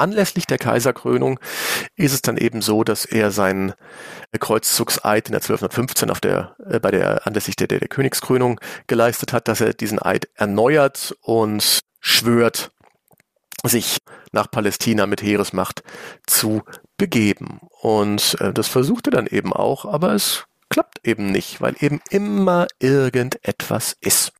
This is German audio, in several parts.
anlässlich der Kaiserkrönung ist es dann eben so, dass er seinen Kreuzzugseid in der 1215 auf der, äh, bei der, anlässlich der, der, der Königskrönung geleistet hat, dass er diesen Eid erneuert und schwört, sich nach Palästina mit Heeresmacht zu begeben. Und äh, das versuchte dann eben auch, aber es klappt eben nicht, weil eben immer irgendetwas ist.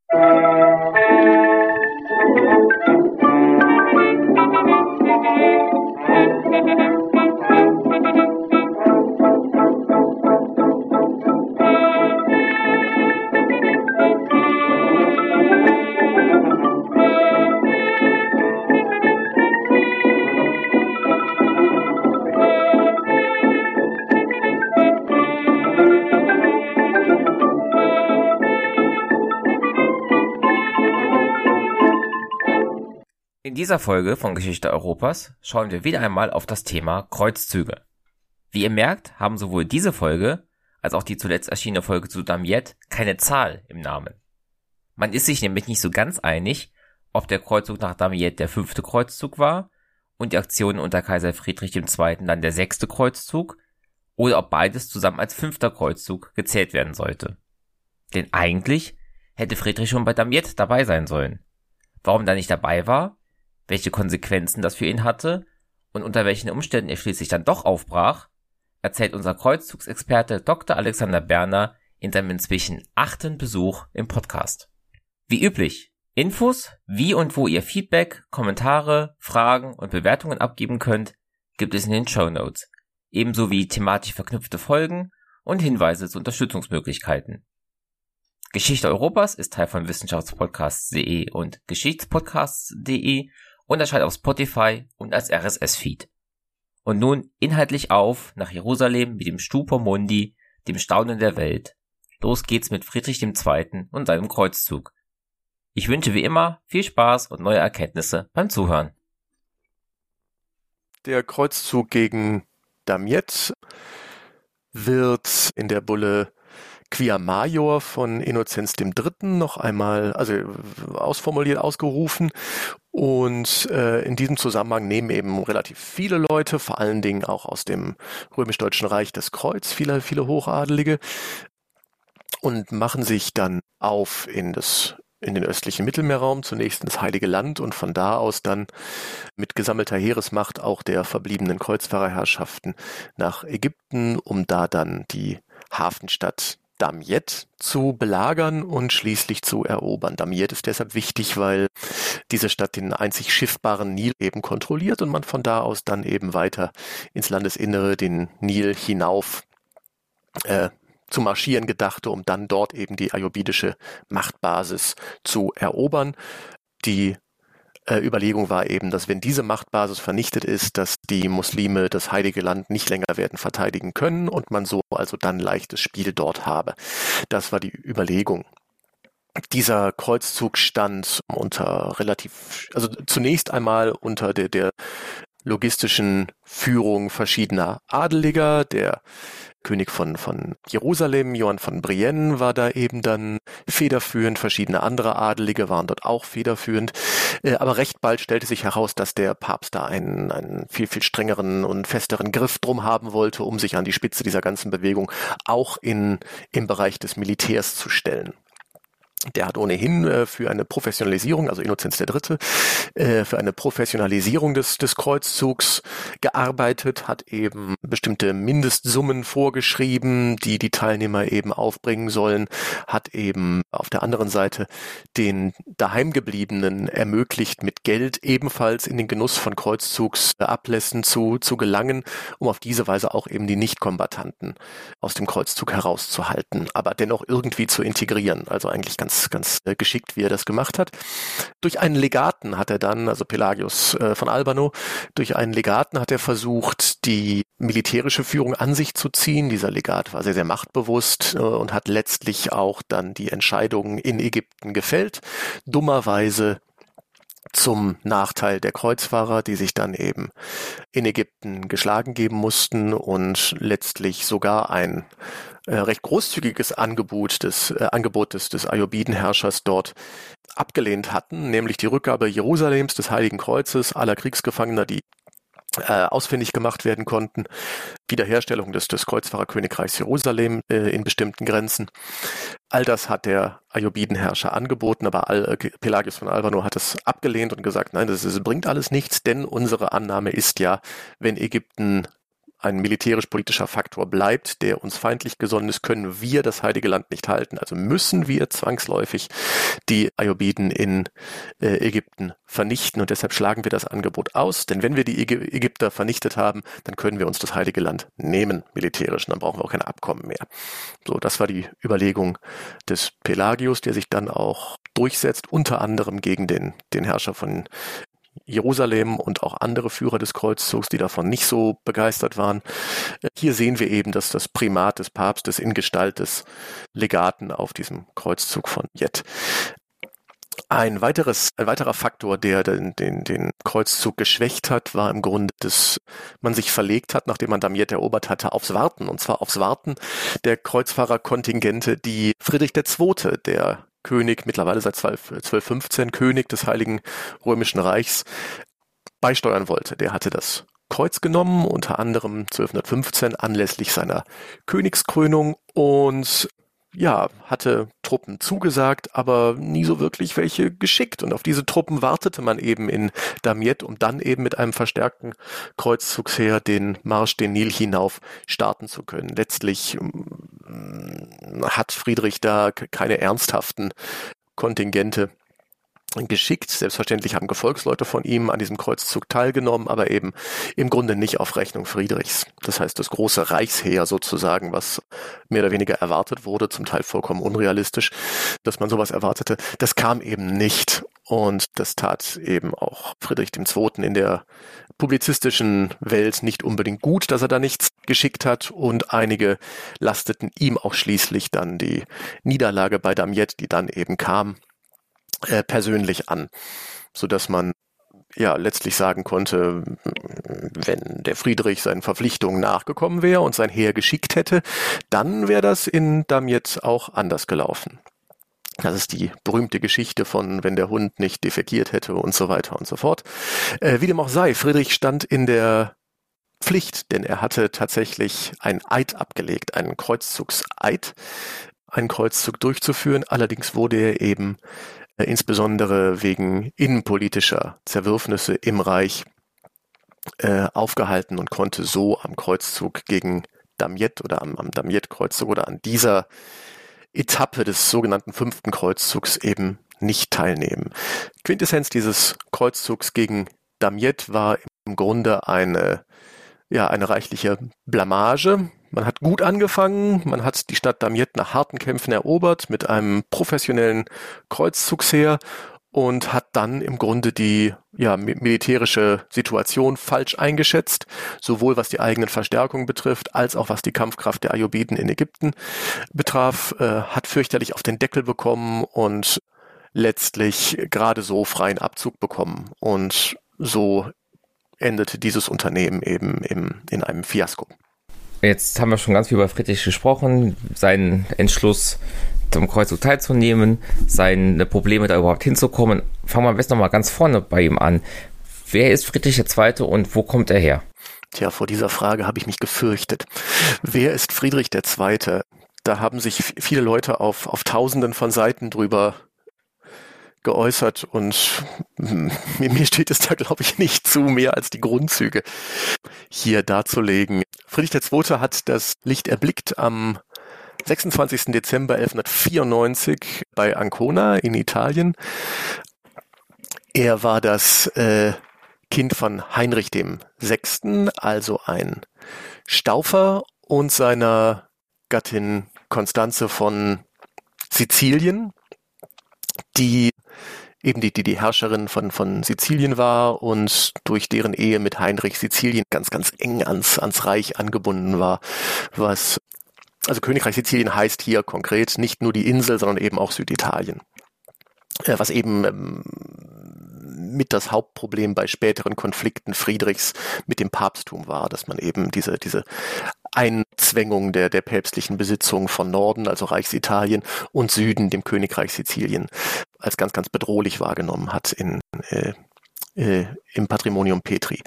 In dieser Folge von Geschichte Europas schauen wir wieder einmal auf das Thema Kreuzzüge. Wie ihr merkt, haben sowohl diese Folge als auch die zuletzt erschienene Folge zu Damiette keine Zahl im Namen. Man ist sich nämlich nicht so ganz einig, ob der Kreuzzug nach Damiette der fünfte Kreuzzug war und die Aktionen unter Kaiser Friedrich II. dann der sechste Kreuzzug oder ob beides zusammen als fünfter Kreuzzug gezählt werden sollte. Denn eigentlich hätte Friedrich schon bei Damiette dabei sein sollen. Warum er nicht dabei war, welche Konsequenzen das für ihn hatte und unter welchen Umständen er schließlich dann doch aufbrach, erzählt unser Kreuzzugsexperte Dr. Alexander Berner in seinem inzwischen achten Besuch im Podcast. Wie üblich, Infos, wie und wo ihr Feedback, Kommentare, Fragen und Bewertungen abgeben könnt, gibt es in den Show Notes, ebenso wie thematisch verknüpfte Folgen und Hinweise zu Unterstützungsmöglichkeiten. Geschichte Europas ist Teil von Wissenschaftspodcasts.de und Geschichtspodcasts.de und erscheint auf Spotify und als RSS-Feed. Und nun inhaltlich auf nach Jerusalem mit dem Stupor Mundi, dem Staunen der Welt. Los geht's mit Friedrich II. und seinem Kreuzzug. Ich wünsche wie immer viel Spaß und neue Erkenntnisse beim Zuhören. Der Kreuzzug gegen Damiette wird in der Bulle Quia Major von Innozenz III. noch einmal, also ausformuliert, ausgerufen. Und äh, in diesem Zusammenhang nehmen eben relativ viele Leute, vor allen Dingen auch aus dem römisch-deutschen Reich das Kreuz, viele, viele Hochadelige, und machen sich dann auf in das in den östlichen Mittelmeerraum, zunächst ins Heilige Land und von da aus dann mit gesammelter Heeresmacht auch der verbliebenen Kreuzfahrerherrschaften nach Ägypten, um da dann die Hafenstadt Damiette zu belagern und schließlich zu erobern. Damiette ist deshalb wichtig, weil diese Stadt den einzig schiffbaren Nil eben kontrolliert und man von da aus dann eben weiter ins Landesinnere den Nil hinauf äh, zu marschieren gedachte, um dann dort eben die ayubidische Machtbasis zu erobern. Die äh, Überlegung war eben, dass wenn diese Machtbasis vernichtet ist, dass die Muslime das Heilige Land nicht länger werden verteidigen können und man so also dann leichtes Spiel dort habe. Das war die Überlegung. Dieser Kreuzzug stand unter relativ, also zunächst einmal unter der, der logistischen Führung verschiedener Adeliger, der König von, von Jerusalem, Johann von Brienne war da eben dann federführend, verschiedene andere Adelige waren dort auch federführend. Äh, aber recht bald stellte sich heraus, dass der Papst da einen, einen viel, viel strengeren und festeren Griff drum haben wollte, um sich an die Spitze dieser ganzen Bewegung auch in, im Bereich des Militärs zu stellen. Der hat ohnehin äh, für eine Professionalisierung, also Innozenz der Dritte, äh, für eine Professionalisierung des, des Kreuzzugs gearbeitet, hat eben bestimmte Mindestsummen vorgeschrieben, die die Teilnehmer eben aufbringen sollen, hat eben auf der anderen Seite den daheimgebliebenen ermöglicht, mit Geld ebenfalls in den Genuss von Kreuzzugsablässen zu, zu gelangen, um auf diese Weise auch eben die Nichtkombatanten aus dem Kreuzzug herauszuhalten, aber dennoch irgendwie zu integrieren. Also eigentlich ganz ganz, ganz äh, geschickt, wie er das gemacht hat. Durch einen Legaten hat er dann, also Pelagius äh, von Albano, durch einen Legaten hat er versucht, die militärische Führung an sich zu ziehen. Dieser Legat war sehr, sehr machtbewusst äh, und hat letztlich auch dann die Entscheidungen in Ägypten gefällt. Dummerweise zum Nachteil der Kreuzfahrer, die sich dann eben in Ägypten geschlagen geben mussten und letztlich sogar ein äh, recht großzügiges Angebot des äh, Angebot des, des Ayyubidenherrschers dort abgelehnt hatten, nämlich die Rückgabe Jerusalems des Heiligen Kreuzes aller Kriegsgefangener, die äh, ausfindig gemacht werden konnten. Wiederherstellung des, des Kreuzfahrerkönigreichs Jerusalem äh, in bestimmten Grenzen. All das hat der Ayyubidenherrscher angeboten, aber Al äh, Pelagius von Albano hat es abgelehnt und gesagt, nein, das, das bringt alles nichts, denn unsere Annahme ist ja, wenn Ägypten ein militärisch-politischer Faktor bleibt, der uns feindlich gesonnen ist, können wir das Heilige Land nicht halten. Also müssen wir zwangsläufig die Ayyubiden in äh, Ägypten vernichten und deshalb schlagen wir das Angebot aus. Denn wenn wir die Ägypter vernichtet haben, dann können wir uns das Heilige Land nehmen, militärisch, und dann brauchen wir auch keine Abkommen mehr. So, das war die Überlegung des Pelagius, der sich dann auch durchsetzt, unter anderem gegen den, den Herrscher von Jerusalem und auch andere Führer des Kreuzzugs, die davon nicht so begeistert waren. Hier sehen wir eben, dass das Primat des Papstes in Gestalt des Legaten auf diesem Kreuzzug von Jet. Ein weiteres, ein weiterer Faktor, der den, den, den Kreuzzug geschwächt hat, war im Grunde, dass man sich verlegt hat, nachdem man Damiette erobert hatte, aufs Warten. Und zwar aufs Warten der Kreuzfahrerkontingente, die Friedrich II., der König, mittlerweile seit 1215 König des Heiligen Römischen Reichs, beisteuern wollte. Der hatte das Kreuz genommen, unter anderem 1215 anlässlich seiner Königskrönung und ja, hatte Truppen zugesagt, aber nie so wirklich welche geschickt. Und auf diese Truppen wartete man eben in Damiet, um dann eben mit einem verstärkten Kreuzzugsheer den Marsch den Nil hinauf starten zu können. Letztlich mm, hat Friedrich da keine ernsthaften Kontingente geschickt. Selbstverständlich haben Gefolgsleute von ihm an diesem Kreuzzug teilgenommen, aber eben im Grunde nicht auf Rechnung Friedrichs. Das heißt, das große Reichsheer sozusagen, was mehr oder weniger erwartet wurde, zum Teil vollkommen unrealistisch, dass man sowas erwartete, das kam eben nicht. Und das tat eben auch Friedrich II. in der publizistischen Welt nicht unbedingt gut, dass er da nichts geschickt hat. Und einige lasteten ihm auch schließlich dann die Niederlage bei Damiette, die dann eben kam, äh, persönlich an, so dass man ja letztlich sagen konnte, wenn der Friedrich seinen Verpflichtungen nachgekommen wäre und sein Heer geschickt hätte, dann wäre das in Damiet auch anders gelaufen. Das ist die berühmte Geschichte von, wenn der Hund nicht defekiert hätte und so weiter und so fort. Äh, wie dem auch sei, Friedrich stand in der Pflicht, denn er hatte tatsächlich ein Eid abgelegt, einen Kreuzzugseid, einen Kreuzzug durchzuführen. Allerdings wurde er eben insbesondere wegen innenpolitischer Zerwürfnisse im Reich äh, aufgehalten und konnte so am Kreuzzug gegen Damiet oder am, am Damiet-Kreuzzug oder an dieser Etappe des sogenannten fünften Kreuzzugs eben nicht teilnehmen. Quintessenz dieses Kreuzzugs gegen Damiet war im Grunde eine, ja, eine reichliche Blamage, man hat gut angefangen, man hat die Stadt Damiette nach harten Kämpfen erobert mit einem professionellen Kreuzzugsheer und hat dann im Grunde die ja, militärische Situation falsch eingeschätzt, sowohl was die eigenen Verstärkungen betrifft, als auch was die Kampfkraft der Ayyubiden in Ägypten betraf, äh, hat fürchterlich auf den Deckel bekommen und letztlich gerade so freien Abzug bekommen. Und so endete dieses Unternehmen eben im, in einem Fiasko. Jetzt haben wir schon ganz viel über Friedrich gesprochen, seinen Entschluss zum Kreuzzug teilzunehmen, seine Probleme da überhaupt hinzukommen. Fangen wir am besten nochmal ganz vorne bei ihm an. Wer ist Friedrich II. und wo kommt er her? Tja, vor dieser Frage habe ich mich gefürchtet. Wer ist Friedrich II.? Da haben sich viele Leute auf, auf tausenden von Seiten drüber geäußert und hm, mir steht es da, glaube ich, nicht zu, mehr als die Grundzüge hier darzulegen. Friedrich II. hat das Licht erblickt am 26. Dezember 1194 bei Ancona in Italien. Er war das äh, Kind von Heinrich dem Sechsten, also ein Staufer und seiner Gattin Konstanze von Sizilien, die eben die, die, die Herrscherin von, von Sizilien war und durch deren Ehe mit Heinrich Sizilien ganz, ganz eng ans, ans Reich angebunden war, was also Königreich Sizilien heißt hier konkret nicht nur die Insel, sondern eben auch Süditalien. Äh, was eben ähm, mit das Hauptproblem bei späteren Konflikten Friedrichs mit dem Papsttum war, dass man eben diese, diese Einzwängung der, der päpstlichen Besitzung von Norden, also Reichsitalien, und Süden, dem Königreich Sizilien, als ganz, ganz bedrohlich wahrgenommen hat in, äh, äh, im Patrimonium Petri.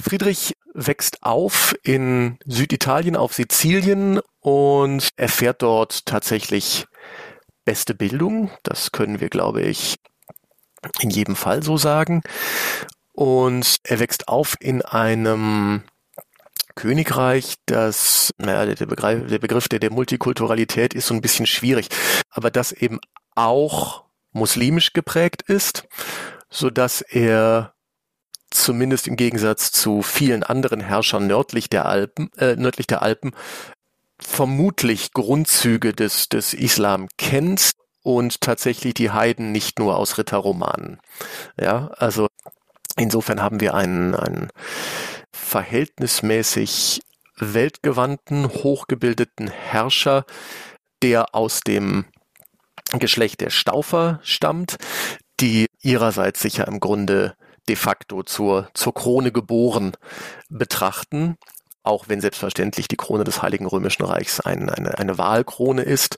Friedrich wächst auf in Süditalien auf Sizilien und erfährt dort tatsächlich beste Bildung. Das können wir, glaube ich, in jedem Fall so sagen. Und er wächst auf in einem Königreich, das, naja, der Begriff, der Begriff der, der Multikulturalität ist so ein bisschen schwierig, aber das eben auch muslimisch geprägt ist, so dass er zumindest im Gegensatz zu vielen anderen Herrschern nördlich der Alpen, äh, nördlich der Alpen, vermutlich Grundzüge des, des Islam kennt und tatsächlich die Heiden nicht nur aus Ritterromanen. Ja, also insofern haben wir einen, einen verhältnismäßig weltgewandten, hochgebildeten Herrscher, der aus dem Geschlecht der Staufer stammt, die ihrerseits sicher im Grunde de facto zur, zur Krone geboren betrachten, auch wenn selbstverständlich die Krone des Heiligen Römischen Reichs ein, eine, eine Wahlkrone ist.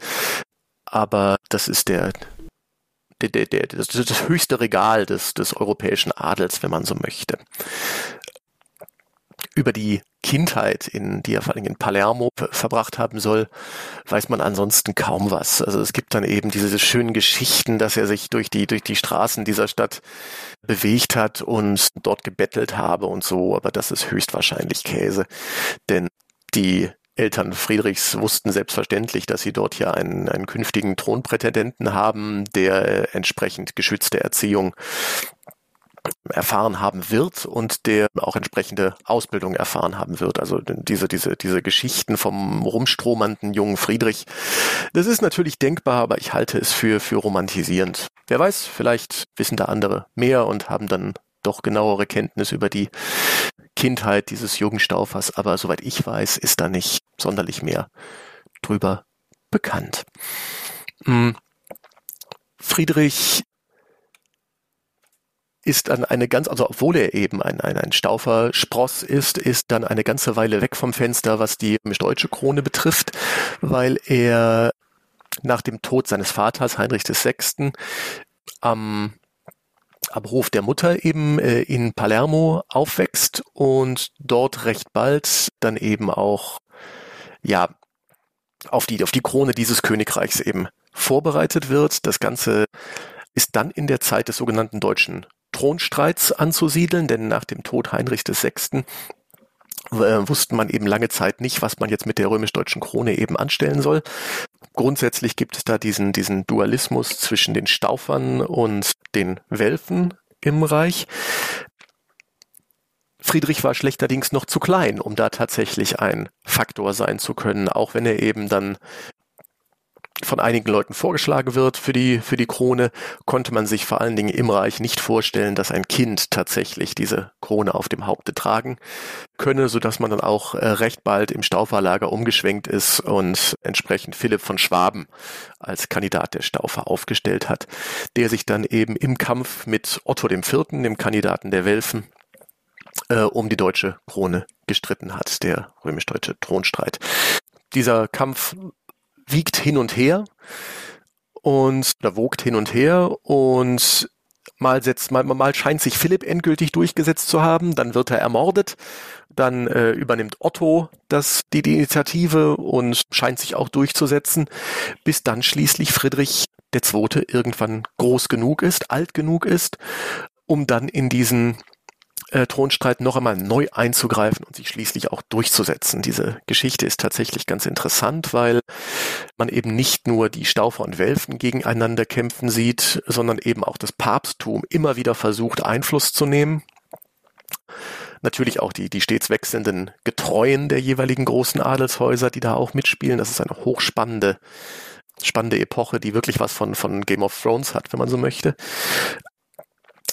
Aber das ist der, der, der, der, das, das höchste Regal des, des europäischen Adels, wenn man so möchte über die Kindheit, in, die er vor allem in Palermo verbracht haben soll, weiß man ansonsten kaum was. Also es gibt dann eben diese schönen Geschichten, dass er sich durch die, durch die Straßen dieser Stadt bewegt hat und dort gebettelt habe und so, aber das ist höchstwahrscheinlich Käse. Denn die Eltern Friedrichs wussten selbstverständlich, dass sie dort ja einen, einen künftigen Thronprätendenten haben, der entsprechend geschützte Erziehung erfahren haben wird und der auch entsprechende Ausbildung erfahren haben wird. Also diese, diese, diese Geschichten vom rumstromernden jungen Friedrich, das ist natürlich denkbar, aber ich halte es für, für romantisierend. Wer weiß, vielleicht wissen da andere mehr und haben dann doch genauere Kenntnis über die Kindheit dieses jungen Staufers, aber soweit ich weiß, ist da nicht sonderlich mehr drüber bekannt. Hm. Friedrich ist dann eine ganz, also obwohl er eben ein, ein, ein Stauferspross ist, ist dann eine ganze Weile weg vom Fenster, was die deutsche Krone betrifft, weil er nach dem Tod seines Vaters Heinrich VI. am am Hof der Mutter eben äh, in Palermo aufwächst und dort recht bald dann eben auch ja auf die auf die Krone dieses Königreichs eben vorbereitet wird. Das Ganze ist dann in der Zeit des sogenannten Deutschen Thronstreits anzusiedeln, denn nach dem Tod Heinrichs VI. Äh, wusste man eben lange Zeit nicht, was man jetzt mit der römisch-deutschen Krone eben anstellen soll. Grundsätzlich gibt es da diesen, diesen Dualismus zwischen den Staufern und den Welfen im Reich. Friedrich war schlechterdings noch zu klein, um da tatsächlich ein Faktor sein zu können, auch wenn er eben dann von einigen Leuten vorgeschlagen wird für die, für die Krone, konnte man sich vor allen Dingen im Reich nicht vorstellen, dass ein Kind tatsächlich diese Krone auf dem Haupte tragen könne, so dass man dann auch äh, recht bald im Stauferlager umgeschwenkt ist und entsprechend Philipp von Schwaben als Kandidat der Staufer aufgestellt hat, der sich dann eben im Kampf mit Otto IV., dem Kandidaten der Welfen, äh, um die deutsche Krone gestritten hat, der römisch-deutsche Thronstreit. Dieser Kampf wiegt hin und her und da wogt hin und her und mal setzt mal, mal scheint sich Philipp endgültig durchgesetzt zu haben, dann wird er ermordet, dann äh, übernimmt Otto das die, die Initiative und scheint sich auch durchzusetzen, bis dann schließlich Friedrich der Zweite irgendwann groß genug ist, alt genug ist, um dann in diesen äh, Thronstreit noch einmal neu einzugreifen und sich schließlich auch durchzusetzen. Diese Geschichte ist tatsächlich ganz interessant, weil man eben nicht nur die Staufer und Welfen gegeneinander kämpfen sieht, sondern eben auch das Papsttum immer wieder versucht, Einfluss zu nehmen. Natürlich auch die, die stets wechselnden Getreuen der jeweiligen großen Adelshäuser, die da auch mitspielen. Das ist eine hochspannende spannende Epoche, die wirklich was von, von Game of Thrones hat, wenn man so möchte.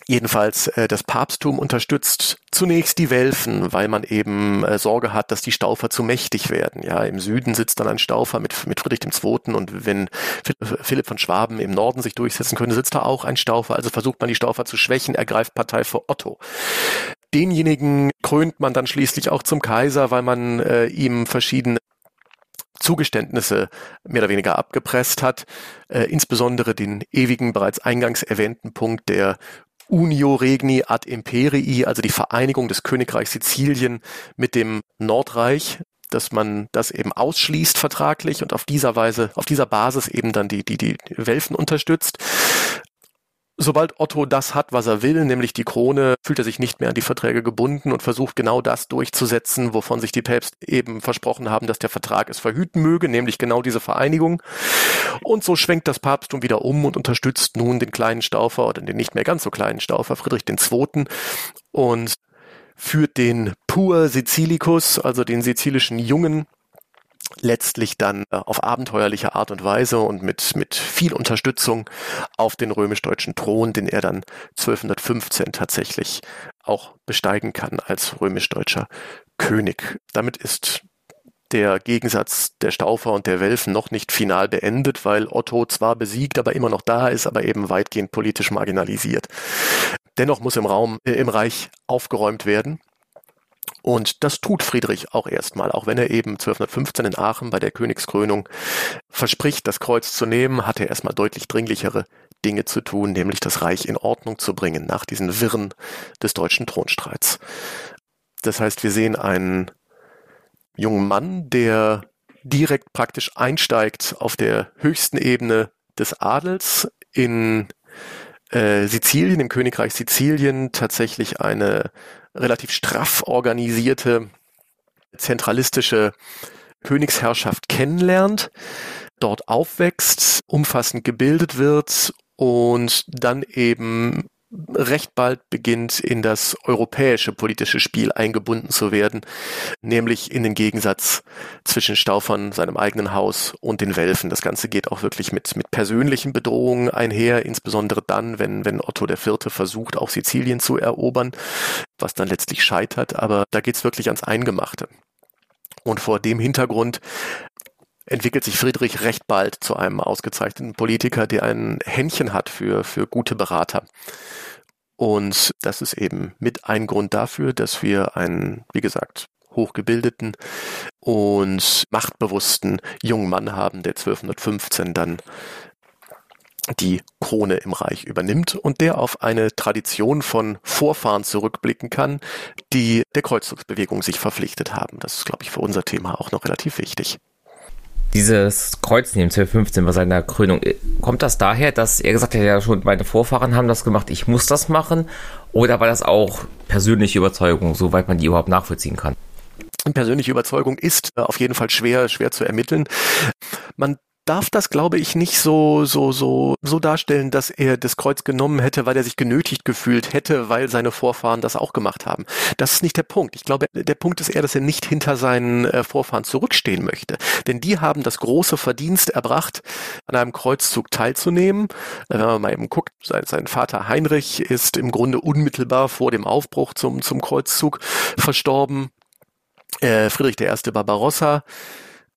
Jedenfalls äh, das Papsttum unterstützt zunächst die Welfen, weil man eben äh, Sorge hat, dass die Staufer zu mächtig werden. Ja, im Süden sitzt dann ein Staufer mit, mit Friedrich II. und wenn Philipp von Schwaben im Norden sich durchsetzen könnte, sitzt da auch ein Staufer. Also versucht man die Staufer zu schwächen, ergreift Partei für Otto. Denjenigen krönt man dann schließlich auch zum Kaiser, weil man äh, ihm verschiedene Zugeständnisse mehr oder weniger abgepresst hat, äh, insbesondere den ewigen, bereits eingangs erwähnten Punkt der Unio Regni ad Imperii, also die Vereinigung des Königreichs Sizilien mit dem Nordreich, dass man das eben ausschließt vertraglich und auf dieser Weise, auf dieser Basis eben dann die, die, die Welfen unterstützt. Sobald Otto das hat, was er will, nämlich die Krone, fühlt er sich nicht mehr an die Verträge gebunden und versucht genau das durchzusetzen, wovon sich die Päpste eben versprochen haben, dass der Vertrag es verhüten möge, nämlich genau diese Vereinigung. Und so schwenkt das Papsttum wieder um und unterstützt nun den kleinen Staufer oder den nicht mehr ganz so kleinen Staufer Friedrich II. und führt den Pur Sizilicus, also den sizilischen Jungen, letztlich dann äh, auf abenteuerliche Art und Weise und mit, mit viel Unterstützung auf den römisch-deutschen Thron, den er dann 1215 tatsächlich auch besteigen kann als römisch-deutscher König. Damit ist der Gegensatz der Staufer und der Welfen noch nicht final beendet, weil Otto zwar besiegt, aber immer noch da ist, aber eben weitgehend politisch marginalisiert. Dennoch muss im Raum, äh, im Reich aufgeräumt werden. Und das tut Friedrich auch erstmal, auch wenn er eben 1215 in Aachen bei der Königskrönung verspricht, das Kreuz zu nehmen, hat er erstmal deutlich dringlichere Dinge zu tun, nämlich das Reich in Ordnung zu bringen nach diesen Wirren des deutschen Thronstreits. Das heißt, wir sehen einen jungen Mann, der direkt praktisch einsteigt auf der höchsten Ebene des Adels in äh, Sizilien, im Königreich Sizilien, tatsächlich eine relativ straff organisierte, zentralistische Königsherrschaft kennenlernt, dort aufwächst, umfassend gebildet wird und dann eben recht bald beginnt, in das europäische politische Spiel eingebunden zu werden, nämlich in den Gegensatz zwischen Staufern, seinem eigenen Haus und den Welfen. Das Ganze geht auch wirklich mit, mit persönlichen Bedrohungen einher, insbesondere dann, wenn, wenn Otto IV. versucht, auch Sizilien zu erobern, was dann letztlich scheitert, aber da geht's wirklich ans Eingemachte. Und vor dem Hintergrund entwickelt sich Friedrich recht bald zu einem ausgezeichneten Politiker, der ein Händchen hat für, für gute Berater. Und das ist eben mit ein Grund dafür, dass wir einen, wie gesagt, hochgebildeten und machtbewussten jungen Mann haben, der 1215 dann die Krone im Reich übernimmt und der auf eine Tradition von Vorfahren zurückblicken kann, die der Kreuzzugsbewegung sich verpflichtet haben. Das ist, glaube ich, für unser Thema auch noch relativ wichtig dieses Kreuznehmen 1215 bei seiner Krönung, äh, kommt das daher, dass er gesagt hat, ja schon meine Vorfahren haben das gemacht, ich muss das machen? Oder war das auch persönliche Überzeugung, soweit man die überhaupt nachvollziehen kann? Persönliche Überzeugung ist äh, auf jeden Fall schwer, schwer zu ermitteln. Man darf das, glaube ich, nicht so, so, so, so darstellen, dass er das Kreuz genommen hätte, weil er sich genötigt gefühlt hätte, weil seine Vorfahren das auch gemacht haben. Das ist nicht der Punkt. Ich glaube, der Punkt ist eher, dass er nicht hinter seinen äh, Vorfahren zurückstehen möchte. Denn die haben das große Verdienst erbracht, an einem Kreuzzug teilzunehmen. Äh, wenn man mal eben guckt, sein, sein Vater Heinrich ist im Grunde unmittelbar vor dem Aufbruch zum, zum Kreuzzug verstorben. Äh, Friedrich I. Barbarossa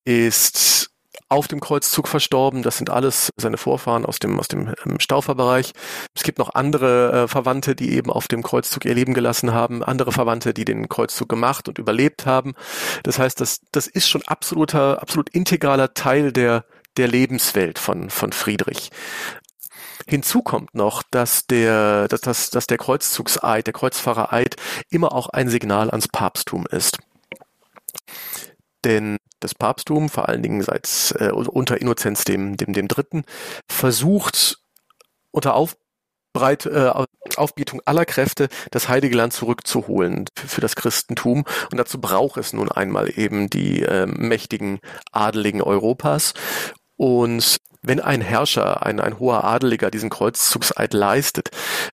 ist auf dem Kreuzzug verstorben. Das sind alles seine Vorfahren aus dem, aus dem ähm, Stauferbereich. Es gibt noch andere äh, Verwandte, die eben auf dem Kreuzzug ihr Leben gelassen haben, andere Verwandte, die den Kreuzzug gemacht und überlebt haben. Das heißt, das, das ist schon absoluter, absolut integraler Teil der, der Lebenswelt von, von Friedrich. Hinzu kommt noch, dass der, dass, dass, dass der Kreuzzugseid, der Kreuzfahrereid immer auch ein Signal ans Papsttum ist. Denn das Papsttum, vor allen Dingen seit äh, unter Innozenz dem, dem, dem Dritten, versucht unter Aufbreit, äh, Aufbietung aller Kräfte das Heilige Land zurückzuholen für, für, das Christentum. Und dazu braucht es nun einmal eben die äh, mächtigen Adeligen Europas. Und wenn ein Herrscher, ein, ein hoher Adeliger diesen Kreuzzugseid leistet,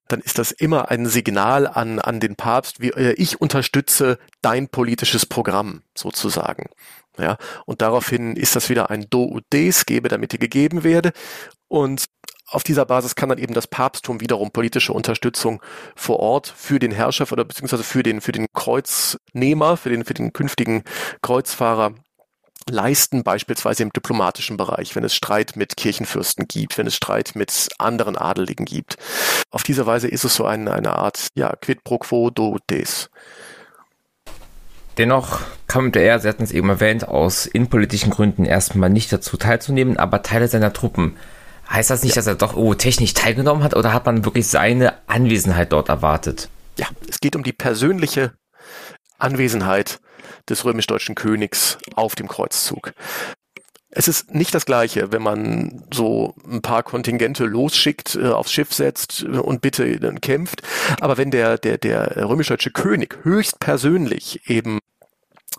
dann ist das immer ein Signal an, an den Papst, wie äh, ich unterstütze dein politisches Programm sozusagen. Ja, und daraufhin ist das wieder ein Do ut des, gebe, damit die gegeben werde. Und auf dieser Basis kann dann eben das Papsttum wiederum politische Unterstützung vor Ort für den Herrscher oder beziehungsweise für den, für den Kreuznehmer, für den, für den künftigen Kreuzfahrer leisten, beispielsweise im diplomatischen Bereich, wenn es Streit mit Kirchenfürsten gibt, wenn es Streit mit anderen Adeligen gibt. Auf diese Weise ist es so eine, eine Art, ja, quid pro quo do des. Dennoch kam er, Sie hatten es eben erwähnt, aus innenpolitischen Gründen erstmal nicht dazu teilzunehmen, aber Teile seiner Truppen Heißt das nicht, ja. dass er doch oh, technisch teilgenommen hat oder hat man wirklich seine Anwesenheit dort erwartet? Ja, es geht um die persönliche Anwesenheit des römisch-deutschen Königs auf dem Kreuzzug. Es ist nicht das Gleiche, wenn man so ein paar Kontingente losschickt, äh, aufs Schiff setzt und bitte äh, kämpft. Aber wenn der, der, der römisch-deutsche König höchstpersönlich eben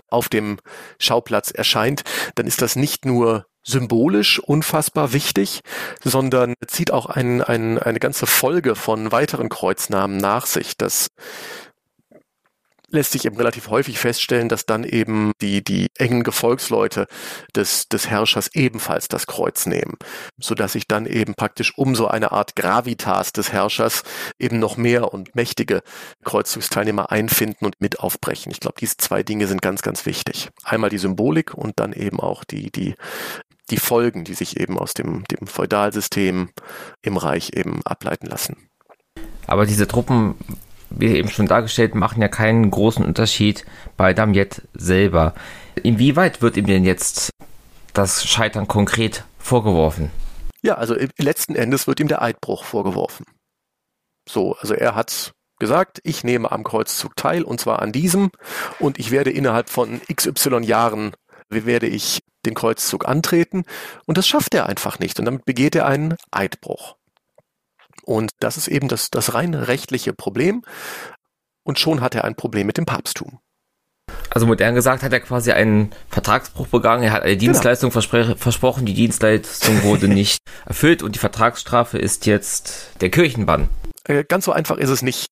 auf dem Schauplatz erscheint, dann ist das nicht nur symbolisch unfassbar wichtig, sondern zieht auch ein, ein, eine ganze Folge von weiteren Kreuznamen nach sich. Das lässt sich eben relativ häufig feststellen, dass dann eben die, die engen Gefolgsleute des, des Herrschers ebenfalls das Kreuz nehmen, so dass sich dann eben praktisch um so eine Art Gravitas des Herrschers eben noch mehr und mächtige Kreuzzugsteilnehmer einfinden und mit aufbrechen. Ich glaube, diese zwei Dinge sind ganz, ganz wichtig. Einmal die Symbolik und dann eben auch die, die, die Folgen, die sich eben aus dem, dem Feudalsystem im Reich eben ableiten lassen. Aber diese Truppen wie eben schon dargestellt, machen ja keinen großen Unterschied bei Damiet selber. Inwieweit wird ihm denn jetzt das Scheitern konkret vorgeworfen? Ja, also letzten Endes wird ihm der Eidbruch vorgeworfen. So, also er hat gesagt, ich nehme am Kreuzzug teil und zwar an diesem und ich werde innerhalb von XY Jahren werde ich den Kreuzzug antreten und das schafft er einfach nicht und damit begeht er einen Eidbruch. Und das ist eben das, das rein rechtliche Problem. Und schon hat er ein Problem mit dem Papsttum. Also modern gesagt hat er quasi einen Vertragsbruch begangen. Er hat eine genau. Dienstleistung genau. versprochen. Die Dienstleistung wurde nicht erfüllt und die Vertragsstrafe ist jetzt der Kirchenbann. Äh, ganz so einfach ist es nicht.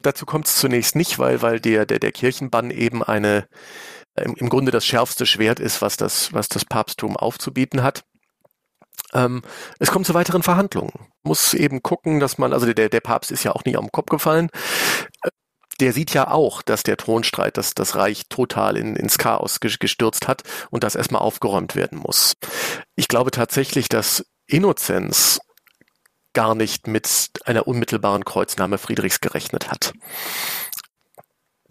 Dazu kommt es zunächst nicht, weil, weil der, der, der Kirchenbann eben eine, im, im Grunde das schärfste Schwert ist, was das, was das Papsttum aufzubieten hat. Ähm, es kommt zu weiteren Verhandlungen. Muss eben gucken, dass man, also der, der Papst ist ja auch nicht am Kopf gefallen. Äh, der sieht ja auch, dass der Thronstreit das, das Reich total in, ins Chaos gestürzt hat und das erstmal aufgeräumt werden muss. Ich glaube tatsächlich, dass Innozenz gar nicht mit einer unmittelbaren Kreuznahme Friedrichs gerechnet hat.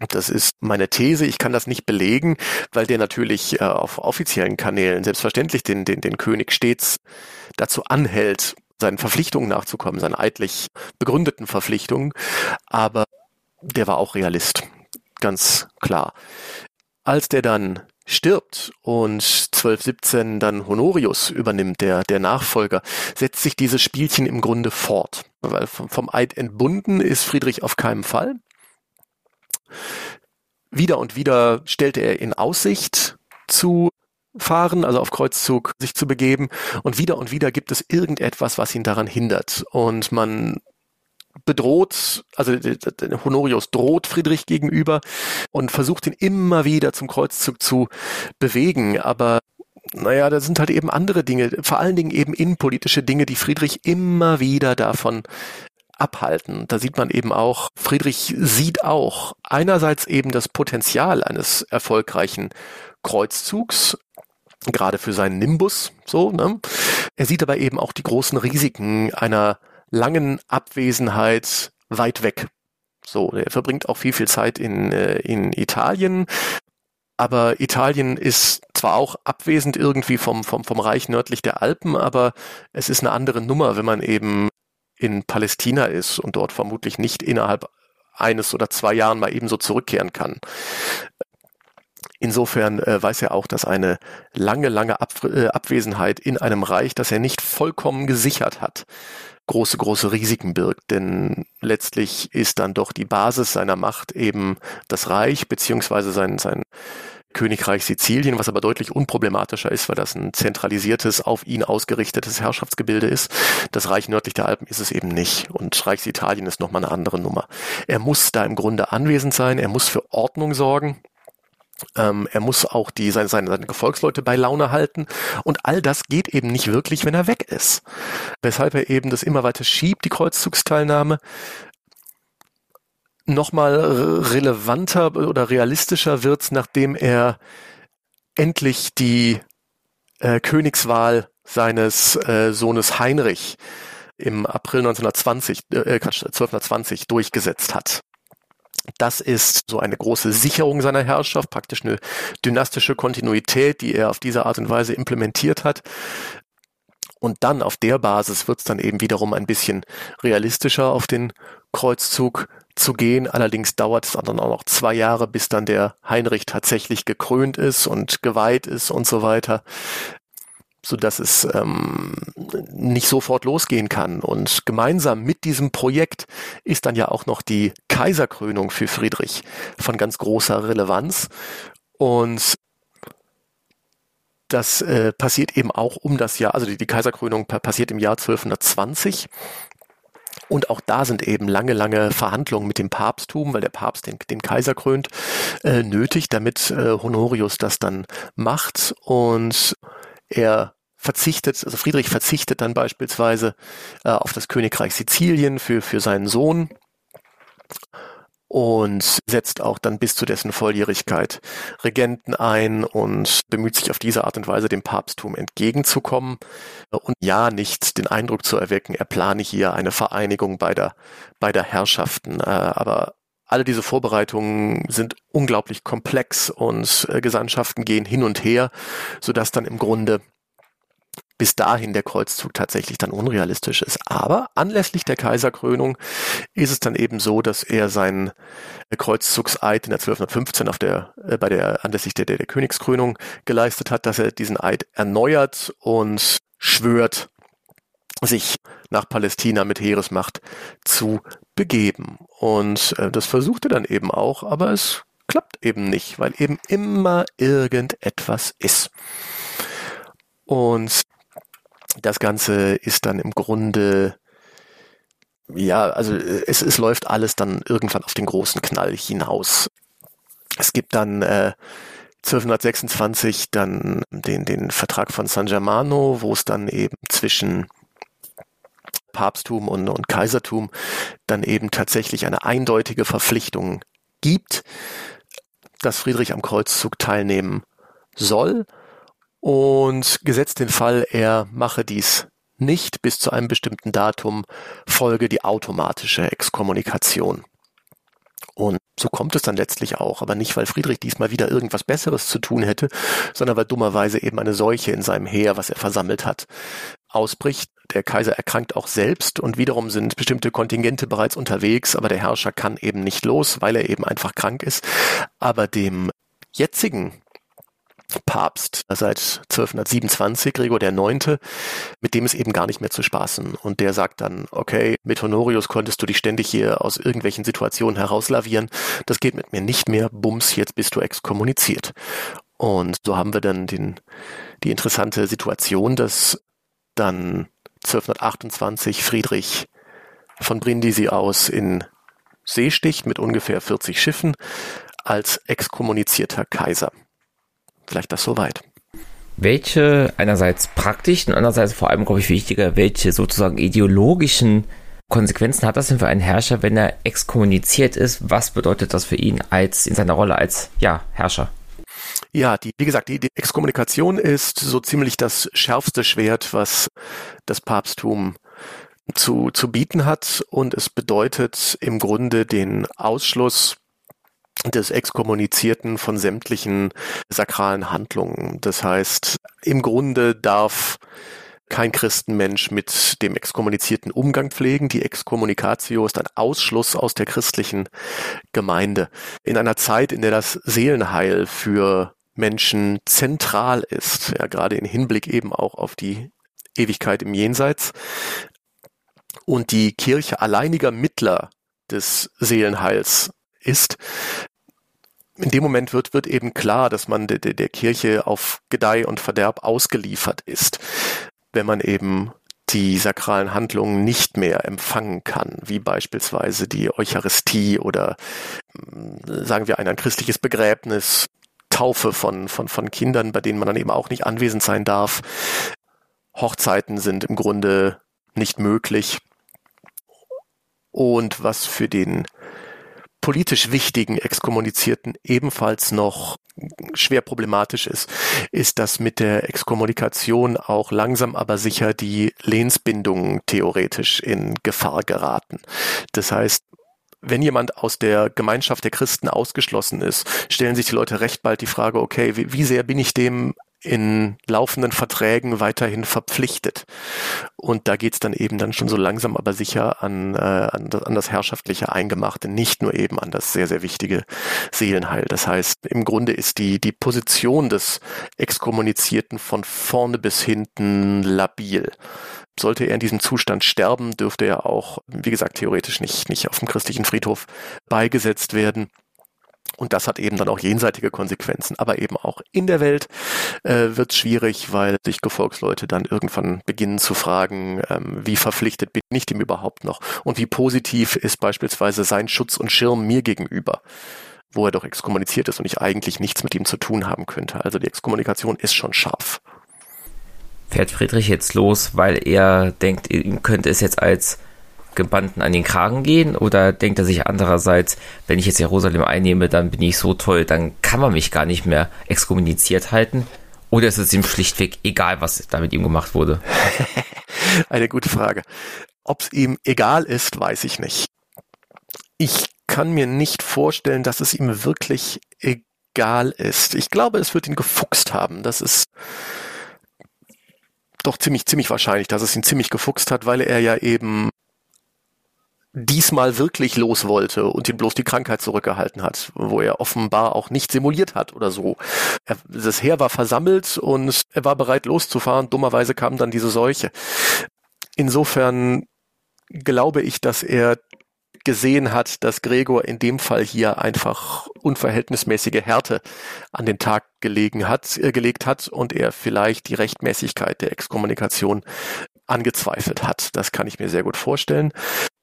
Das ist meine These. Ich kann das nicht belegen, weil der natürlich äh, auf offiziellen Kanälen selbstverständlich den, den, den König stets dazu anhält, seinen Verpflichtungen nachzukommen, seinen eidlich begründeten Verpflichtungen. Aber der war auch Realist. Ganz klar. Als der dann stirbt und 1217 dann Honorius übernimmt, der, der Nachfolger, setzt sich dieses Spielchen im Grunde fort. Weil vom, vom Eid entbunden ist Friedrich auf keinen Fall. Wieder und wieder stellte er in Aussicht zu fahren, also auf Kreuzzug sich zu begeben. Und wieder und wieder gibt es irgendetwas, was ihn daran hindert. Und man bedroht, also Honorius droht Friedrich gegenüber und versucht ihn immer wieder zum Kreuzzug zu bewegen. Aber naja, da sind halt eben andere Dinge, vor allen Dingen eben innenpolitische Dinge, die Friedrich immer wieder davon abhalten. Da sieht man eben auch, Friedrich sieht auch einerseits eben das Potenzial eines erfolgreichen Kreuzzugs, gerade für seinen Nimbus, so, ne? Er sieht aber eben auch die großen Risiken einer langen Abwesenheit weit weg. So, er verbringt auch viel, viel Zeit in, äh, in Italien, aber Italien ist zwar auch abwesend irgendwie vom, vom, vom Reich nördlich der Alpen, aber es ist eine andere Nummer, wenn man eben in Palästina ist und dort vermutlich nicht innerhalb eines oder zwei Jahren mal ebenso zurückkehren kann. Insofern äh, weiß er auch, dass eine lange, lange Ab äh, Abwesenheit in einem Reich, das er nicht vollkommen gesichert hat, große, große Risiken birgt. Denn letztlich ist dann doch die Basis seiner Macht eben das Reich beziehungsweise sein, sein Königreich Sizilien, was aber deutlich unproblematischer ist, weil das ein zentralisiertes, auf ihn ausgerichtetes Herrschaftsgebilde ist. Das Reich nördlich der Alpen ist es eben nicht. Und Reichsitalien ist nochmal eine andere Nummer. Er muss da im Grunde anwesend sein, er muss für Ordnung sorgen. Ähm, er muss auch die, seine, seine, seine Gefolgsleute bei Laune halten. Und all das geht eben nicht wirklich, wenn er weg ist. Weshalb er eben das immer weiter schiebt, die Kreuzzugsteilnahme nochmal relevanter oder realistischer wird, nachdem er endlich die äh, Königswahl seines äh, Sohnes Heinrich im April 1920, äh, 1220 durchgesetzt hat. Das ist so eine große Sicherung seiner Herrschaft, praktisch eine dynastische Kontinuität, die er auf diese Art und Weise implementiert hat. Und dann auf der Basis wird es dann eben wiederum ein bisschen realistischer auf den Kreuzzug zu gehen. Allerdings dauert es dann auch noch zwei Jahre, bis dann der Heinrich tatsächlich gekrönt ist und geweiht ist und so weiter so dass es ähm, nicht sofort losgehen kann. Und gemeinsam mit diesem Projekt ist dann ja auch noch die Kaiserkrönung für Friedrich von ganz großer Relevanz. Und das äh, passiert eben auch um das Jahr, also die, die Kaiserkrönung passiert im Jahr 1220. Und auch da sind eben lange, lange Verhandlungen mit dem Papsttum, weil der Papst den, den Kaiser krönt, äh, nötig, damit äh, Honorius das dann macht. Und er verzichtet, also Friedrich verzichtet dann beispielsweise äh, auf das Königreich Sizilien für, für seinen Sohn und setzt auch dann bis zu dessen Volljährigkeit Regenten ein und bemüht sich auf diese Art und Weise dem Papsttum entgegenzukommen und ja nicht den Eindruck zu erwecken, er plane hier eine Vereinigung beider, beider Herrschaften. Äh, aber alle diese Vorbereitungen sind unglaublich komplex und äh, Gesandtschaften gehen hin und her, sodass dann im Grunde bis dahin der Kreuzzug tatsächlich dann unrealistisch ist. Aber anlässlich der Kaiserkrönung ist es dann eben so, dass er seinen Kreuzzugseid in der 1215 auf der, äh, bei der, anlässlich der, der, der Königskrönung geleistet hat, dass er diesen Eid erneuert und schwört, sich nach Palästina mit Heeresmacht zu begeben. Und äh, das versuchte dann eben auch, aber es klappt eben nicht, weil eben immer irgendetwas ist. Und das Ganze ist dann im Grunde, ja, also es, es läuft alles dann irgendwann auf den großen Knall hinaus. Es gibt dann äh, 1226 dann den, den Vertrag von San Germano, wo es dann eben zwischen Papsttum und, und Kaisertum dann eben tatsächlich eine eindeutige Verpflichtung gibt, dass Friedrich am Kreuzzug teilnehmen soll. Und gesetzt den Fall, er mache dies nicht bis zu einem bestimmten Datum, folge die automatische Exkommunikation. Und so kommt es dann letztlich auch, aber nicht, weil Friedrich diesmal wieder irgendwas Besseres zu tun hätte, sondern weil dummerweise eben eine Seuche in seinem Heer, was er versammelt hat, ausbricht. Der Kaiser erkrankt auch selbst und wiederum sind bestimmte Kontingente bereits unterwegs, aber der Herrscher kann eben nicht los, weil er eben einfach krank ist. Aber dem jetzigen Papst seit 1227, Gregor Neunte, mit dem ist eben gar nicht mehr zu spaßen. Und der sagt dann, okay, mit Honorius konntest du dich ständig hier aus irgendwelchen Situationen herauslavieren. Das geht mit mir nicht mehr. Bums, jetzt bist du exkommuniziert. Und so haben wir dann den, die interessante Situation, dass dann 1228 Friedrich von Brindisi aus in See sticht mit ungefähr 40 Schiffen als exkommunizierter Kaiser. Vielleicht das soweit. Welche einerseits praktischen, andererseits vor allem, glaube ich, wichtiger, welche sozusagen ideologischen Konsequenzen hat das denn für einen Herrscher, wenn er exkommuniziert ist? Was bedeutet das für ihn als in seiner Rolle als ja, Herrscher? Ja, die, wie gesagt, die, die Exkommunikation ist so ziemlich das schärfste Schwert, was das Papsttum zu, zu bieten hat. Und es bedeutet im Grunde den Ausschluss des Exkommunizierten von sämtlichen sakralen Handlungen. Das heißt, im Grunde darf kein Christenmensch mit dem Exkommunizierten Umgang pflegen. Die Exkommunikatio ist ein Ausschluss aus der christlichen Gemeinde. In einer Zeit, in der das Seelenheil für Menschen zentral ist, ja, gerade im Hinblick eben auch auf die Ewigkeit im Jenseits und die Kirche alleiniger Mittler des Seelenheils ist, in dem Moment wird, wird eben klar, dass man der, der Kirche auf Gedeih und Verderb ausgeliefert ist, wenn man eben die sakralen Handlungen nicht mehr empfangen kann, wie beispielsweise die Eucharistie oder hm, sagen wir ein, ein christliches Begräbnis, Taufe von, von, von Kindern, bei denen man dann eben auch nicht anwesend sein darf. Hochzeiten sind im Grunde nicht möglich. Und was für den politisch wichtigen Exkommunizierten ebenfalls noch schwer problematisch ist, ist, dass mit der Exkommunikation auch langsam aber sicher die Lehnsbindungen theoretisch in Gefahr geraten. Das heißt, wenn jemand aus der Gemeinschaft der Christen ausgeschlossen ist, stellen sich die Leute recht bald die Frage, okay, wie, wie sehr bin ich dem in laufenden Verträgen weiterhin verpflichtet. Und da geht's dann eben dann schon so langsam aber sicher an, äh, an, an das herrschaftliche Eingemachte, nicht nur eben an das sehr, sehr wichtige Seelenheil. Das heißt, im Grunde ist die, die Position des Exkommunizierten von vorne bis hinten labil. Sollte er in diesem Zustand sterben, dürfte er auch, wie gesagt, theoretisch nicht, nicht auf dem christlichen Friedhof beigesetzt werden. Und das hat eben dann auch jenseitige Konsequenzen. Aber eben auch in der Welt äh, wird es schwierig, weil sich Gefolgsleute dann irgendwann beginnen zu fragen, ähm, wie verpflichtet bin ich dem überhaupt noch? Und wie positiv ist beispielsweise sein Schutz und Schirm mir gegenüber? wo er doch exkommuniziert ist und ich eigentlich nichts mit ihm zu tun haben könnte. Also die Exkommunikation ist schon scharf. Fährt Friedrich jetzt los, weil er denkt, ihm könnte es jetzt als Gebannten an den Kragen gehen? Oder denkt er sich andererseits, wenn ich jetzt Jerusalem einnehme, dann bin ich so toll, dann kann man mich gar nicht mehr exkommuniziert halten? Oder ist es ihm schlichtweg egal, was da mit ihm gemacht wurde? Eine gute Frage. Ob es ihm egal ist, weiß ich nicht. Ich kann mir nicht vorstellen, dass es ihm wirklich egal ist. Ich glaube, es wird ihn gefuchst haben. Das ist doch ziemlich, ziemlich wahrscheinlich, dass es ihn ziemlich gefuchst hat, weil er ja eben diesmal wirklich los wollte und ihn bloß die Krankheit zurückgehalten hat, wo er offenbar auch nicht simuliert hat oder so. Er, das Heer war versammelt und er war bereit loszufahren. Dummerweise kam dann diese Seuche. Insofern glaube ich, dass er gesehen hat, dass Gregor in dem Fall hier einfach unverhältnismäßige Härte an den Tag gelegen hat, äh, gelegt hat und er vielleicht die Rechtmäßigkeit der Exkommunikation angezweifelt hat. Das kann ich mir sehr gut vorstellen.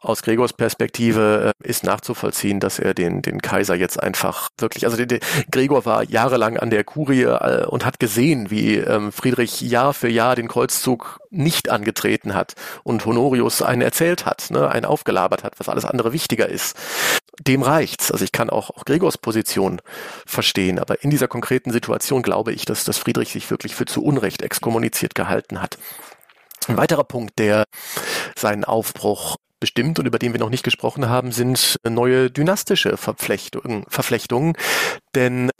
Aus Gregors Perspektive äh, ist nachzuvollziehen, dass er den, den Kaiser jetzt einfach wirklich, also der, der Gregor war jahrelang an der Kurie äh, und hat gesehen, wie ähm, Friedrich Jahr für Jahr den Kreuzzug nicht angetreten hat und Honorius einen erzählt hat, ne, einen aufgelabert hat, was alles andere wichtiger ist. Dem reicht's. Also ich kann auch, auch Gregors Position verstehen, aber in dieser konkreten Situation glaube ich, dass, dass Friedrich sich wirklich für zu Unrecht exkommuniziert gehalten hat. Ein weiterer Punkt, der seinen Aufbruch bestimmt und über den wir noch nicht gesprochen haben, sind neue dynastische Verflechtungen, Verflechtungen. Denn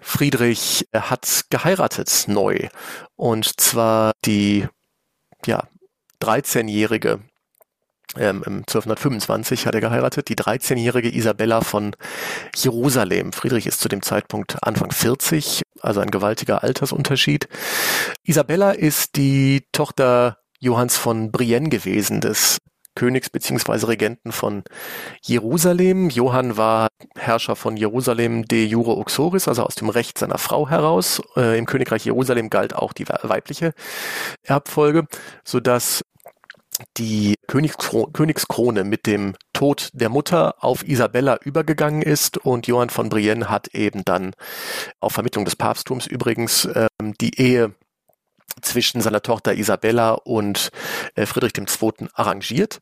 Friedrich hat geheiratet neu. Und zwar die ja 13-jährige ähm, 1225 hat er geheiratet, die 13-jährige Isabella von Jerusalem. Friedrich ist zu dem Zeitpunkt Anfang 40, also ein gewaltiger Altersunterschied. Isabella ist die Tochter Johanns von Brienne gewesen, des Königs bzw. Regenten von Jerusalem. Johann war Herrscher von Jerusalem de jure uxoris, also aus dem Recht seiner Frau heraus. Äh, Im Königreich Jerusalem galt auch die weibliche Erbfolge, sodass die Königskrone mit dem Tod der Mutter auf Isabella übergegangen ist und Johann von Brienne hat eben dann auf Vermittlung des Papsttums übrigens ähm, die Ehe zwischen seiner Tochter Isabella und äh, Friedrich II. arrangiert.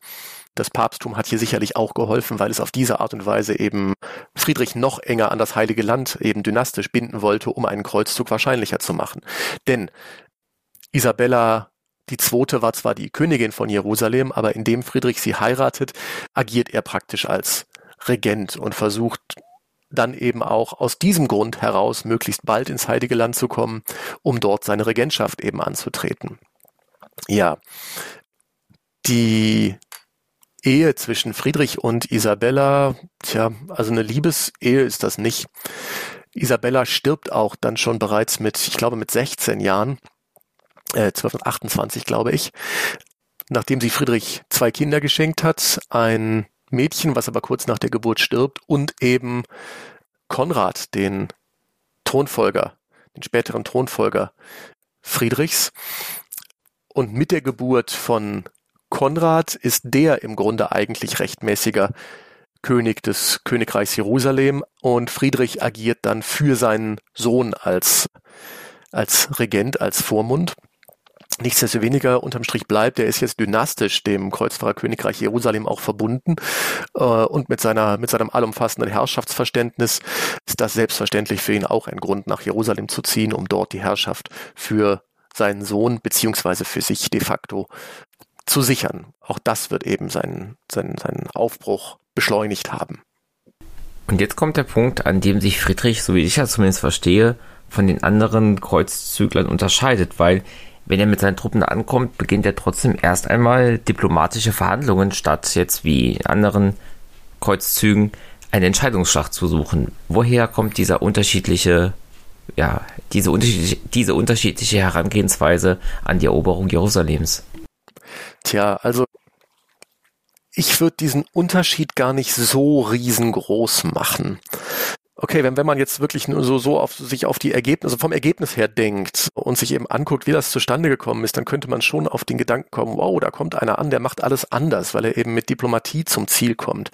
Das Papsttum hat hier sicherlich auch geholfen, weil es auf diese Art und Weise eben Friedrich noch enger an das Heilige Land eben dynastisch binden wollte, um einen Kreuzzug wahrscheinlicher zu machen. Denn Isabella die zweite war zwar die Königin von Jerusalem, aber indem Friedrich sie heiratet, agiert er praktisch als Regent und versucht dann eben auch aus diesem Grund heraus möglichst bald ins Heilige Land zu kommen, um dort seine Regentschaft eben anzutreten. Ja, die Ehe zwischen Friedrich und Isabella, tja, also eine Liebesehe ist das nicht. Isabella stirbt auch dann schon bereits mit, ich glaube, mit 16 Jahren äh, 1228 glaube ich, nachdem sie Friedrich zwei Kinder geschenkt hat, ein Mädchen, was aber kurz nach der Geburt stirbt, und eben Konrad, den Thronfolger, den späteren Thronfolger Friedrichs. Und mit der Geburt von Konrad ist der im Grunde eigentlich rechtmäßiger König des Königreichs Jerusalem und Friedrich agiert dann für seinen Sohn als, als Regent, als Vormund. Nichtsdestoweniger unterm Strich bleibt, er ist jetzt dynastisch dem Kreuzfahrerkönigreich Jerusalem auch verbunden äh, und mit seiner mit seinem allumfassenden Herrschaftsverständnis ist das selbstverständlich für ihn auch ein Grund nach Jerusalem zu ziehen, um dort die Herrschaft für seinen Sohn beziehungsweise für sich de facto zu sichern. Auch das wird eben seinen, seinen, seinen Aufbruch beschleunigt haben. Und jetzt kommt der Punkt, an dem sich Friedrich, so wie ich ja zumindest verstehe, von den anderen Kreuzzüglern unterscheidet, weil wenn er mit seinen Truppen ankommt, beginnt er trotzdem erst einmal diplomatische Verhandlungen, statt jetzt wie in anderen Kreuzzügen eine Entscheidungsschlacht zu suchen. Woher kommt dieser unterschiedliche, ja, diese unterschiedliche, diese unterschiedliche Herangehensweise an die Eroberung Jerusalems? Tja, also ich würde diesen Unterschied gar nicht so riesengroß machen okay, wenn, wenn man jetzt wirklich nur so, so auf sich auf die Ergebnisse, vom Ergebnis her denkt und sich eben anguckt, wie das zustande gekommen ist, dann könnte man schon auf den Gedanken kommen, wow, da kommt einer an, der macht alles anders, weil er eben mit Diplomatie zum Ziel kommt.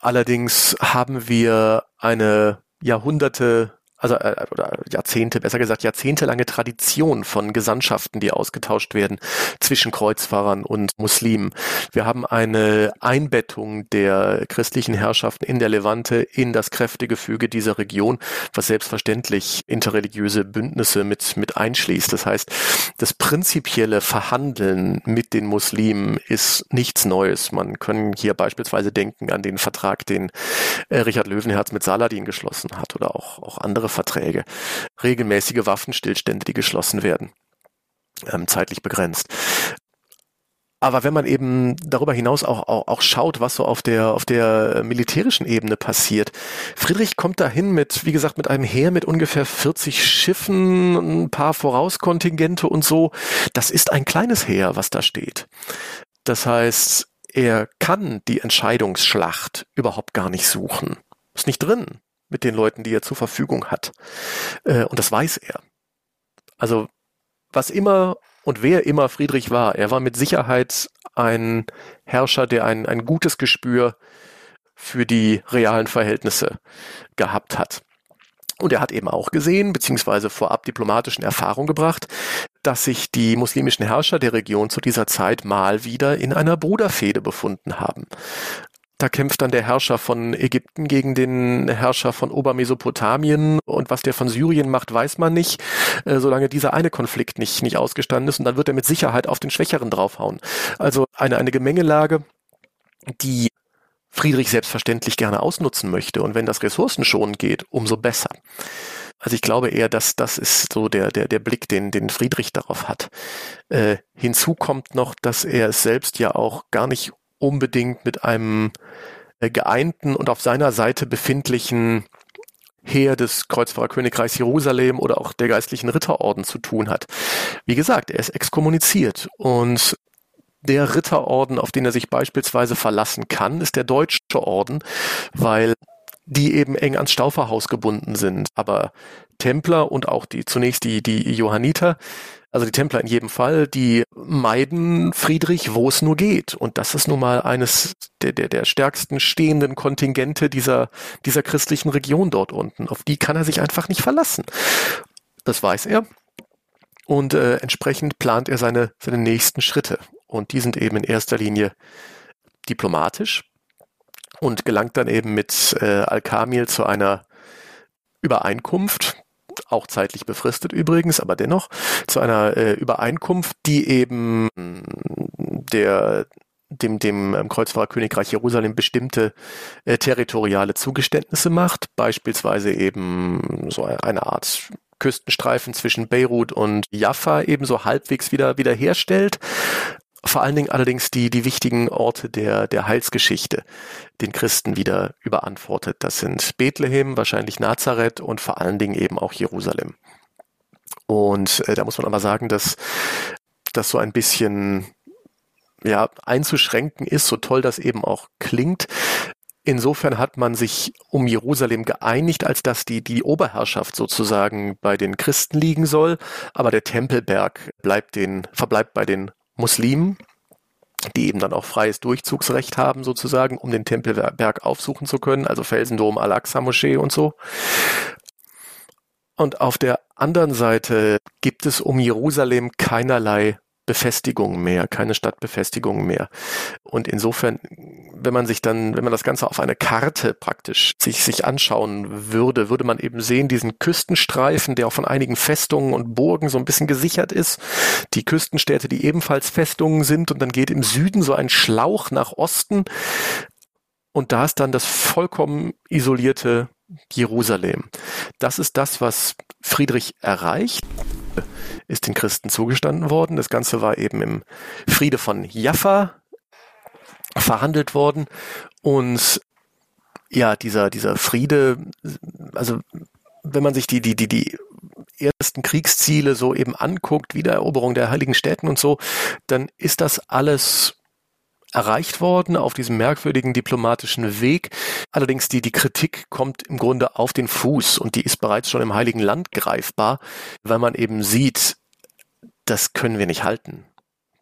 Allerdings haben wir eine Jahrhunderte also äh, oder Jahrzehnte, besser gesagt jahrzehntelange Tradition von Gesandtschaften, die ausgetauscht werden zwischen Kreuzfahrern und Muslimen. Wir haben eine Einbettung der christlichen Herrschaften in der Levante in das Kräftegefüge dieser Region, was selbstverständlich interreligiöse Bündnisse mit, mit einschließt. Das heißt, das prinzipielle Verhandeln mit den Muslimen ist nichts Neues. Man kann hier beispielsweise denken an den Vertrag, den äh, Richard Löwenherz mit Saladin geschlossen hat oder auch, auch andere Verträge, regelmäßige Waffenstillstände, die geschlossen werden, ähm, zeitlich begrenzt. Aber wenn man eben darüber hinaus auch, auch, auch schaut, was so auf der, auf der militärischen Ebene passiert, Friedrich kommt dahin mit, wie gesagt, mit einem Heer mit ungefähr 40 Schiffen, ein paar Vorauskontingente und so. Das ist ein kleines Heer, was da steht. Das heißt, er kann die Entscheidungsschlacht überhaupt gar nicht suchen. Ist nicht drin mit den Leuten, die er zur Verfügung hat. Äh, und das weiß er. Also was immer und wer immer Friedrich war, er war mit Sicherheit ein Herrscher, der ein, ein gutes Gespür für die realen Verhältnisse gehabt hat. Und er hat eben auch gesehen, beziehungsweise vorab diplomatischen Erfahrung gebracht, dass sich die muslimischen Herrscher der Region zu dieser Zeit mal wieder in einer Bruderfehde befunden haben. Da kämpft dann der Herrscher von Ägypten gegen den Herrscher von Obermesopotamien und was der von Syrien macht, weiß man nicht, äh, solange dieser eine Konflikt nicht, nicht ausgestanden ist und dann wird er mit Sicherheit auf den Schwächeren draufhauen. Also eine, eine Gemengelage, die Friedrich selbstverständlich gerne ausnutzen möchte und wenn das Ressourcen schon geht, umso besser. Also ich glaube eher, dass das ist so der, der, der Blick, den, den Friedrich darauf hat. Äh, hinzu kommt noch, dass er es selbst ja auch gar nicht unbedingt mit einem äh, geeinten und auf seiner Seite befindlichen Heer des Kreuzfahrerkönigreichs Jerusalem oder auch der geistlichen Ritterorden zu tun hat. Wie gesagt, er ist exkommuniziert und der Ritterorden, auf den er sich beispielsweise verlassen kann, ist der deutsche Orden, weil die eben eng ans Stauferhaus gebunden sind. Aber Templer und auch die zunächst die, die Johanniter also die Templer in jedem Fall, die meiden Friedrich, wo es nur geht. Und das ist nun mal eines der, der, der stärksten stehenden Kontingente dieser, dieser christlichen Region dort unten. Auf die kann er sich einfach nicht verlassen. Das weiß er. Und äh, entsprechend plant er seine, seine nächsten Schritte. Und die sind eben in erster Linie diplomatisch und gelangt dann eben mit äh, Al-Kamil zu einer Übereinkunft, auch zeitlich befristet übrigens, aber dennoch zu einer äh, Übereinkunft, die eben mm, der dem, dem ähm, Kreuzfahrerkönigreich Jerusalem bestimmte äh, territoriale Zugeständnisse macht, beispielsweise eben so eine Art Küstenstreifen zwischen Beirut und Jaffa ebenso halbwegs wieder wiederherstellt vor allen Dingen allerdings die, die wichtigen Orte der, der Heilsgeschichte den Christen wieder überantwortet. Das sind Bethlehem, wahrscheinlich Nazareth und vor allen Dingen eben auch Jerusalem. Und äh, da muss man aber sagen, dass das so ein bisschen ja, einzuschränken ist, so toll das eben auch klingt. Insofern hat man sich um Jerusalem geeinigt, als dass die, die Oberherrschaft sozusagen bei den Christen liegen soll, aber der Tempelberg bleibt den, verbleibt bei den Muslimen, die eben dann auch freies Durchzugsrecht haben sozusagen, um den Tempelberg aufsuchen zu können, also Felsendom, Al-Aqsa-Moschee und so. Und auf der anderen Seite gibt es um Jerusalem keinerlei Befestigung mehr, keine Stadtbefestigung mehr. Und insofern, wenn man sich dann, wenn man das Ganze auf eine Karte praktisch sich, sich anschauen würde, würde man eben sehen, diesen Küstenstreifen, der auch von einigen Festungen und Burgen so ein bisschen gesichert ist, die Küstenstädte, die ebenfalls Festungen sind, und dann geht im Süden so ein Schlauch nach Osten. Und da ist dann das vollkommen isolierte Jerusalem. Das ist das, was Friedrich erreicht, ist den Christen zugestanden worden. Das Ganze war eben im Friede von Jaffa verhandelt worden und ja, dieser, dieser Friede, also wenn man sich die, die, die, die ersten Kriegsziele so eben anguckt, Wiedereroberung der heiligen Städten und so, dann ist das alles erreicht worden auf diesem merkwürdigen diplomatischen Weg. Allerdings die, die Kritik kommt im Grunde auf den Fuß und die ist bereits schon im Heiligen Land greifbar, weil man eben sieht, das können wir nicht halten.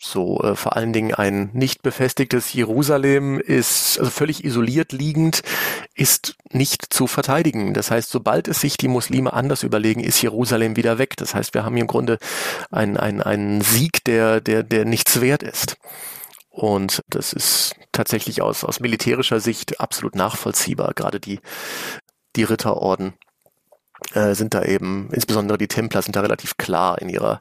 So, äh, vor allen Dingen ein nicht befestigtes Jerusalem ist also völlig isoliert liegend, ist nicht zu verteidigen. Das heißt, sobald es sich die Muslime anders überlegen, ist Jerusalem wieder weg. Das heißt, wir haben hier im Grunde einen, einen, einen Sieg, der, der, der nichts wert ist. Und das ist tatsächlich aus, aus militärischer Sicht absolut nachvollziehbar. Gerade die, die Ritterorden äh, sind da eben, insbesondere die Templer sind da relativ klar in ihrer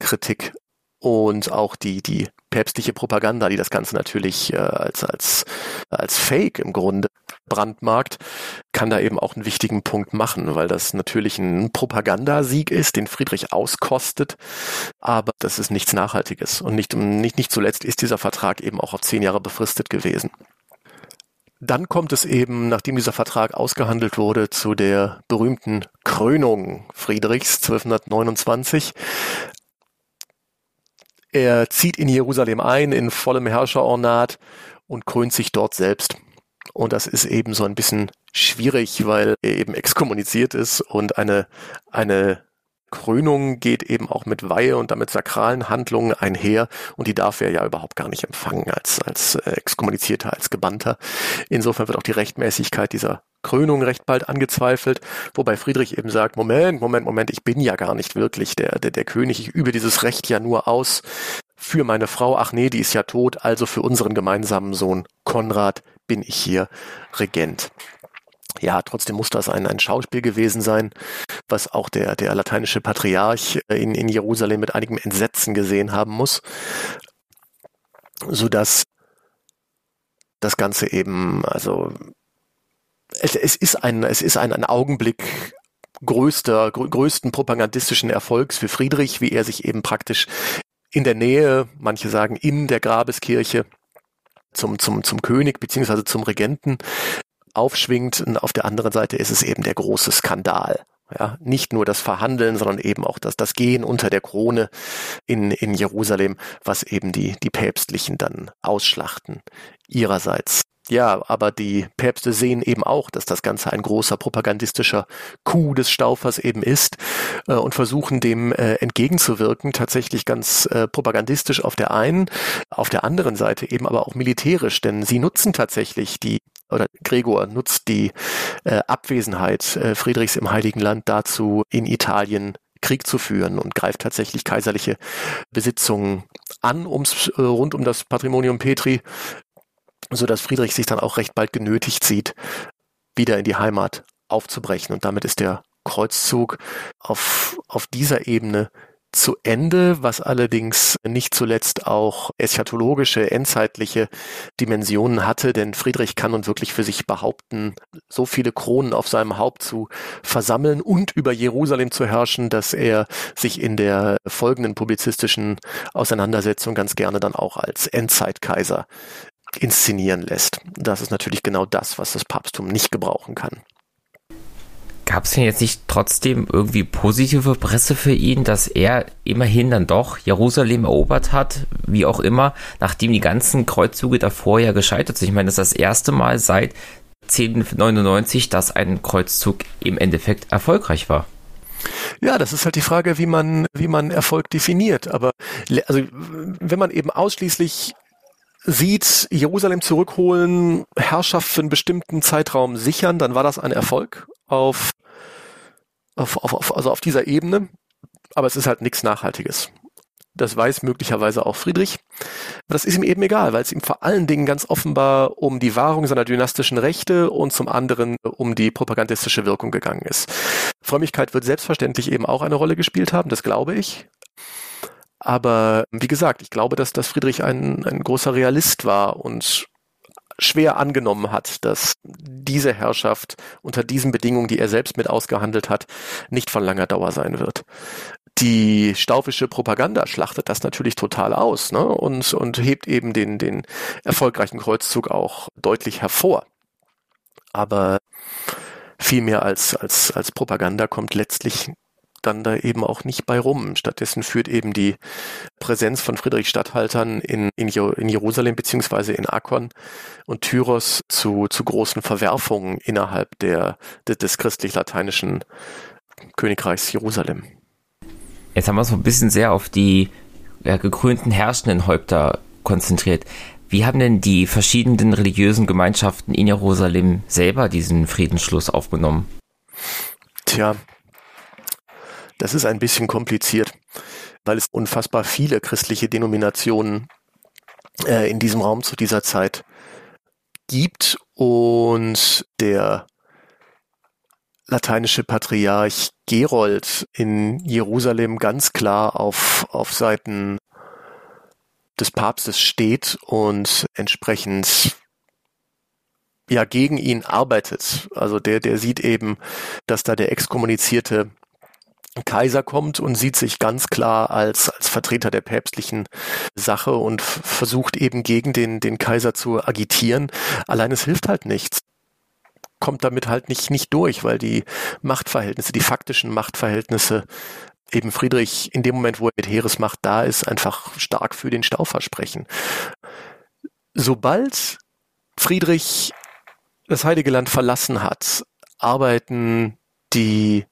Kritik und auch die, die päpstliche Propaganda, die das Ganze natürlich äh, als, als, als Fake im Grunde brandmarkt, kann da eben auch einen wichtigen Punkt machen, weil das natürlich ein Propagandasieg ist, den Friedrich auskostet, aber das ist nichts Nachhaltiges. Und nicht, nicht, nicht zuletzt ist dieser Vertrag eben auch auf zehn Jahre befristet gewesen. Dann kommt es eben, nachdem dieser Vertrag ausgehandelt wurde, zu der berühmten Krönung Friedrichs 1229. Er zieht in Jerusalem ein, in vollem Herrscherornat und krönt sich dort selbst. Und das ist eben so ein bisschen schwierig, weil er eben exkommuniziert ist und eine, eine Krönung geht eben auch mit Weihe und damit sakralen Handlungen einher. Und die darf er ja überhaupt gar nicht empfangen als, als äh, Exkommunizierter, als Gebannter. Insofern wird auch die Rechtmäßigkeit dieser Krönung recht bald angezweifelt, wobei Friedrich eben sagt, Moment, Moment, Moment, ich bin ja gar nicht wirklich der, der, der König, ich übe dieses Recht ja nur aus für meine Frau, ach nee, die ist ja tot, also für unseren gemeinsamen Sohn Konrad bin ich hier Regent. Ja, trotzdem muss das ein, ein Schauspiel gewesen sein, was auch der, der lateinische Patriarch in, in Jerusalem mit einigem Entsetzen gesehen haben muss, so dass das Ganze eben, also es, es ist ein, es ist ein, ein Augenblick größter, größten propagandistischen Erfolgs für Friedrich, wie er sich eben praktisch in der Nähe, manche sagen in der Grabeskirche, zum, zum, zum König beziehungsweise zum Regenten aufschwingt. Und auf der anderen Seite ist es eben der große Skandal. Ja, nicht nur das Verhandeln, sondern eben auch das, das Gehen unter der Krone in, in Jerusalem, was eben die, die Päpstlichen dann ausschlachten ihrerseits. Ja, aber die Päpste sehen eben auch, dass das Ganze ein großer propagandistischer Coup des Staufers eben ist äh, und versuchen dem äh, entgegenzuwirken, tatsächlich ganz äh, propagandistisch auf der einen, auf der anderen Seite eben aber auch militärisch, denn sie nutzen tatsächlich die oder Gregor nutzt die äh, Abwesenheit äh, Friedrichs im Heiligen Land dazu, in Italien Krieg zu führen und greift tatsächlich kaiserliche Besitzungen an, ums, äh, rund um das Patrimonium Petri, so dass Friedrich sich dann auch recht bald genötigt sieht, wieder in die Heimat aufzubrechen. Und damit ist der Kreuzzug auf, auf dieser Ebene zu Ende, was allerdings nicht zuletzt auch eschatologische, endzeitliche Dimensionen hatte, denn Friedrich kann nun wirklich für sich behaupten, so viele Kronen auf seinem Haupt zu versammeln und über Jerusalem zu herrschen, dass er sich in der folgenden publizistischen Auseinandersetzung ganz gerne dann auch als Endzeitkaiser inszenieren lässt. Das ist natürlich genau das, was das Papsttum nicht gebrauchen kann. Gab es denn jetzt nicht trotzdem irgendwie positive Presse für ihn, dass er immerhin dann doch Jerusalem erobert hat, wie auch immer, nachdem die ganzen Kreuzzüge davor ja gescheitert sind? Ich meine, das ist das erste Mal seit 1099, dass ein Kreuzzug im Endeffekt erfolgreich war. Ja, das ist halt die Frage, wie man, wie man Erfolg definiert. Aber also, wenn man eben ausschließlich sieht, Jerusalem zurückholen, Herrschaft für einen bestimmten Zeitraum sichern, dann war das ein Erfolg auf, auf, auf, also auf dieser Ebene. Aber es ist halt nichts Nachhaltiges. Das weiß möglicherweise auch Friedrich. Aber das ist ihm eben egal, weil es ihm vor allen Dingen ganz offenbar um die Wahrung seiner dynastischen Rechte und zum anderen um die propagandistische Wirkung gegangen ist. Frömmigkeit wird selbstverständlich eben auch eine Rolle gespielt haben, das glaube ich. Aber wie gesagt, ich glaube, dass, dass Friedrich ein, ein großer Realist war und schwer angenommen hat, dass diese Herrschaft unter diesen Bedingungen, die er selbst mit ausgehandelt hat, nicht von langer Dauer sein wird. Die staufische Propaganda schlachtet das natürlich total aus ne? und, und hebt eben den, den erfolgreichen Kreuzzug auch deutlich hervor. Aber viel mehr als, als, als Propaganda kommt letztlich dann da eben auch nicht bei rum. Stattdessen führt eben die Präsenz von Friedrich Statthaltern in, in, in Jerusalem beziehungsweise in Akkon und Tyros zu, zu großen Verwerfungen innerhalb der, des, des christlich-lateinischen Königreichs Jerusalem. Jetzt haben wir uns ein bisschen sehr auf die ja, gekrönten herrschenden Häupter konzentriert. Wie haben denn die verschiedenen religiösen Gemeinschaften in Jerusalem selber diesen Friedensschluss aufgenommen? Tja, das ist ein bisschen kompliziert, weil es unfassbar viele christliche Denominationen äh, in diesem Raum zu dieser Zeit gibt und der lateinische Patriarch Gerold in Jerusalem ganz klar auf, auf Seiten des Papstes steht und entsprechend ja gegen ihn arbeitet. Also der, der sieht eben, dass da der exkommunizierte Kaiser kommt und sieht sich ganz klar als, als Vertreter der päpstlichen Sache und versucht eben gegen den, den Kaiser zu agitieren. Allein es hilft halt nichts. Kommt damit halt nicht, nicht durch, weil die Machtverhältnisse, die faktischen Machtverhältnisse eben Friedrich in dem Moment, wo er mit Heeresmacht da ist, einfach stark für den Stau versprechen. Sobald Friedrich das Heilige Land verlassen hat, arbeiten die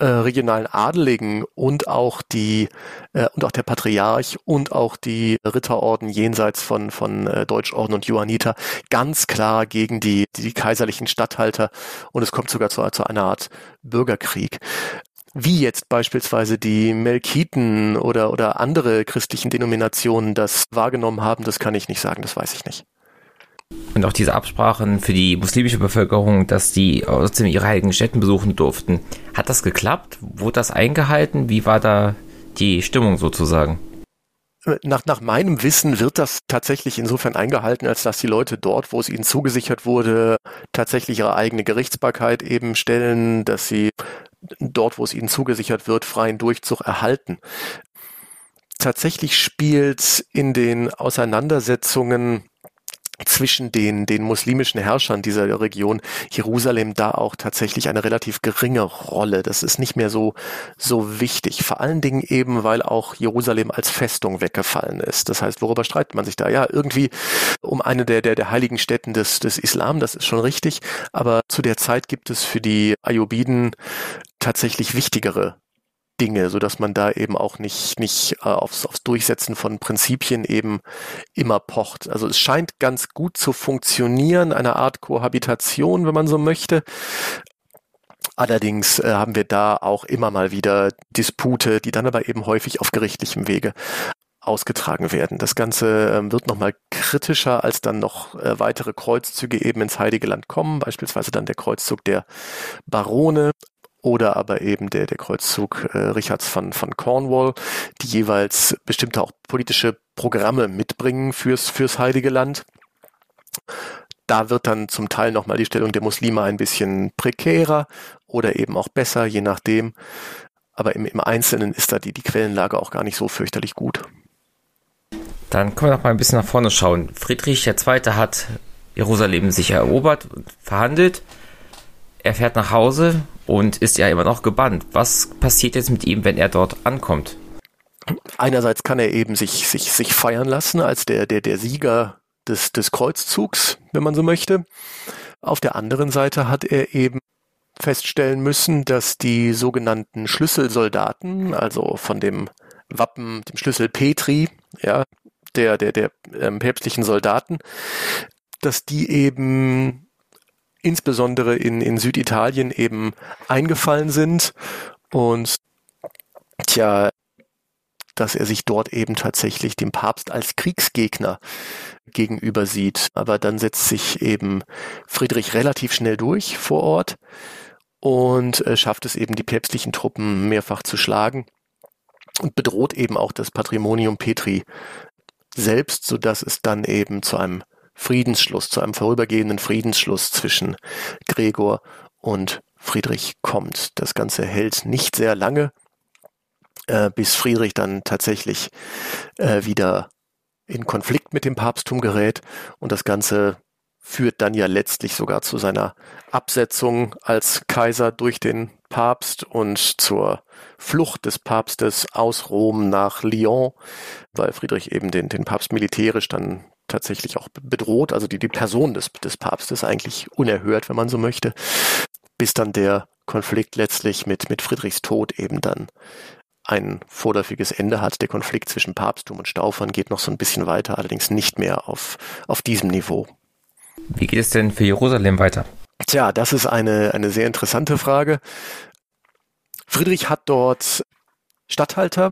äh, regionalen Adeligen und auch die äh, und auch der Patriarch und auch die Ritterorden jenseits von von äh, Deutschorden und Johanniter ganz klar gegen die die kaiserlichen Statthalter und es kommt sogar zu, zu einer Art Bürgerkrieg wie jetzt beispielsweise die Melkiten oder, oder andere christlichen Denominationen das wahrgenommen haben, das kann ich nicht sagen, das weiß ich nicht. Und auch diese Absprachen für die muslimische Bevölkerung, dass die außerdem ihre heiligen Städten besuchen durften. Hat das geklappt? Wurde das eingehalten? Wie war da die Stimmung sozusagen? Nach, nach meinem Wissen wird das tatsächlich insofern eingehalten, als dass die Leute dort, wo es ihnen zugesichert wurde, tatsächlich ihre eigene Gerichtsbarkeit eben stellen, dass sie dort, wo es ihnen zugesichert wird, freien Durchzug erhalten. Tatsächlich spielt in den Auseinandersetzungen zwischen den, den muslimischen Herrschern dieser Region Jerusalem da auch tatsächlich eine relativ geringe Rolle. Das ist nicht mehr so, so wichtig. Vor allen Dingen eben, weil auch Jerusalem als Festung weggefallen ist. Das heißt, worüber streitet man sich da? Ja, irgendwie um eine der, der, der heiligen Städten des, des Islam, das ist schon richtig. Aber zu der Zeit gibt es für die Ayyubiden tatsächlich wichtigere Dinge, so dass man da eben auch nicht, nicht äh, aufs, aufs Durchsetzen von Prinzipien eben immer pocht. Also es scheint ganz gut zu funktionieren, eine Art Kohabitation, wenn man so möchte. Allerdings äh, haben wir da auch immer mal wieder Dispute, die dann aber eben häufig auf gerichtlichem Wege ausgetragen werden. Das Ganze ähm, wird nochmal kritischer, als dann noch äh, weitere Kreuzzüge eben ins Heilige Land kommen, beispielsweise dann der Kreuzzug der Barone oder aber eben der, der Kreuzzug äh, Richards von, von Cornwall, die jeweils bestimmte auch politische Programme mitbringen fürs, fürs Heilige Land. Da wird dann zum Teil nochmal die Stellung der Muslime ein bisschen prekärer oder eben auch besser, je nachdem. Aber im, im Einzelnen ist da die, die Quellenlage auch gar nicht so fürchterlich gut. Dann können wir noch mal ein bisschen nach vorne schauen. Friedrich II. hat Jerusalem sich erobert und verhandelt. Er fährt nach Hause und ist ja immer noch gebannt. Was passiert jetzt mit ihm, wenn er dort ankommt? Einerseits kann er eben sich, sich, sich feiern lassen als der, der, der Sieger des, des Kreuzzugs, wenn man so möchte. Auf der anderen Seite hat er eben feststellen müssen, dass die sogenannten Schlüsselsoldaten, also von dem Wappen, dem Schlüssel Petri, ja, der, der, der ähm, päpstlichen Soldaten, dass die eben insbesondere in, in Süditalien eben eingefallen sind und tja, dass er sich dort eben tatsächlich dem Papst als Kriegsgegner gegenüber sieht. Aber dann setzt sich eben Friedrich relativ schnell durch vor Ort und äh, schafft es eben, die päpstlichen Truppen mehrfach zu schlagen und bedroht eben auch das Patrimonium Petri selbst, so dass es dann eben zu einem Friedensschluss, zu einem vorübergehenden Friedensschluss zwischen Gregor und Friedrich kommt. Das Ganze hält nicht sehr lange, äh, bis Friedrich dann tatsächlich äh, wieder in Konflikt mit dem Papsttum gerät und das Ganze führt dann ja letztlich sogar zu seiner Absetzung als Kaiser durch den Papst und zur Flucht des Papstes aus Rom nach Lyon, weil Friedrich eben den, den Papst militärisch dann tatsächlich auch bedroht, also die, die Person des, des Papstes eigentlich unerhört, wenn man so möchte, bis dann der Konflikt letztlich mit, mit Friedrichs Tod eben dann ein vorläufiges Ende hat. Der Konflikt zwischen Papsttum und Staufern geht noch so ein bisschen weiter, allerdings nicht mehr auf, auf diesem Niveau. Wie geht es denn für Jerusalem weiter? Tja, das ist eine, eine sehr interessante Frage. Friedrich hat dort Statthalter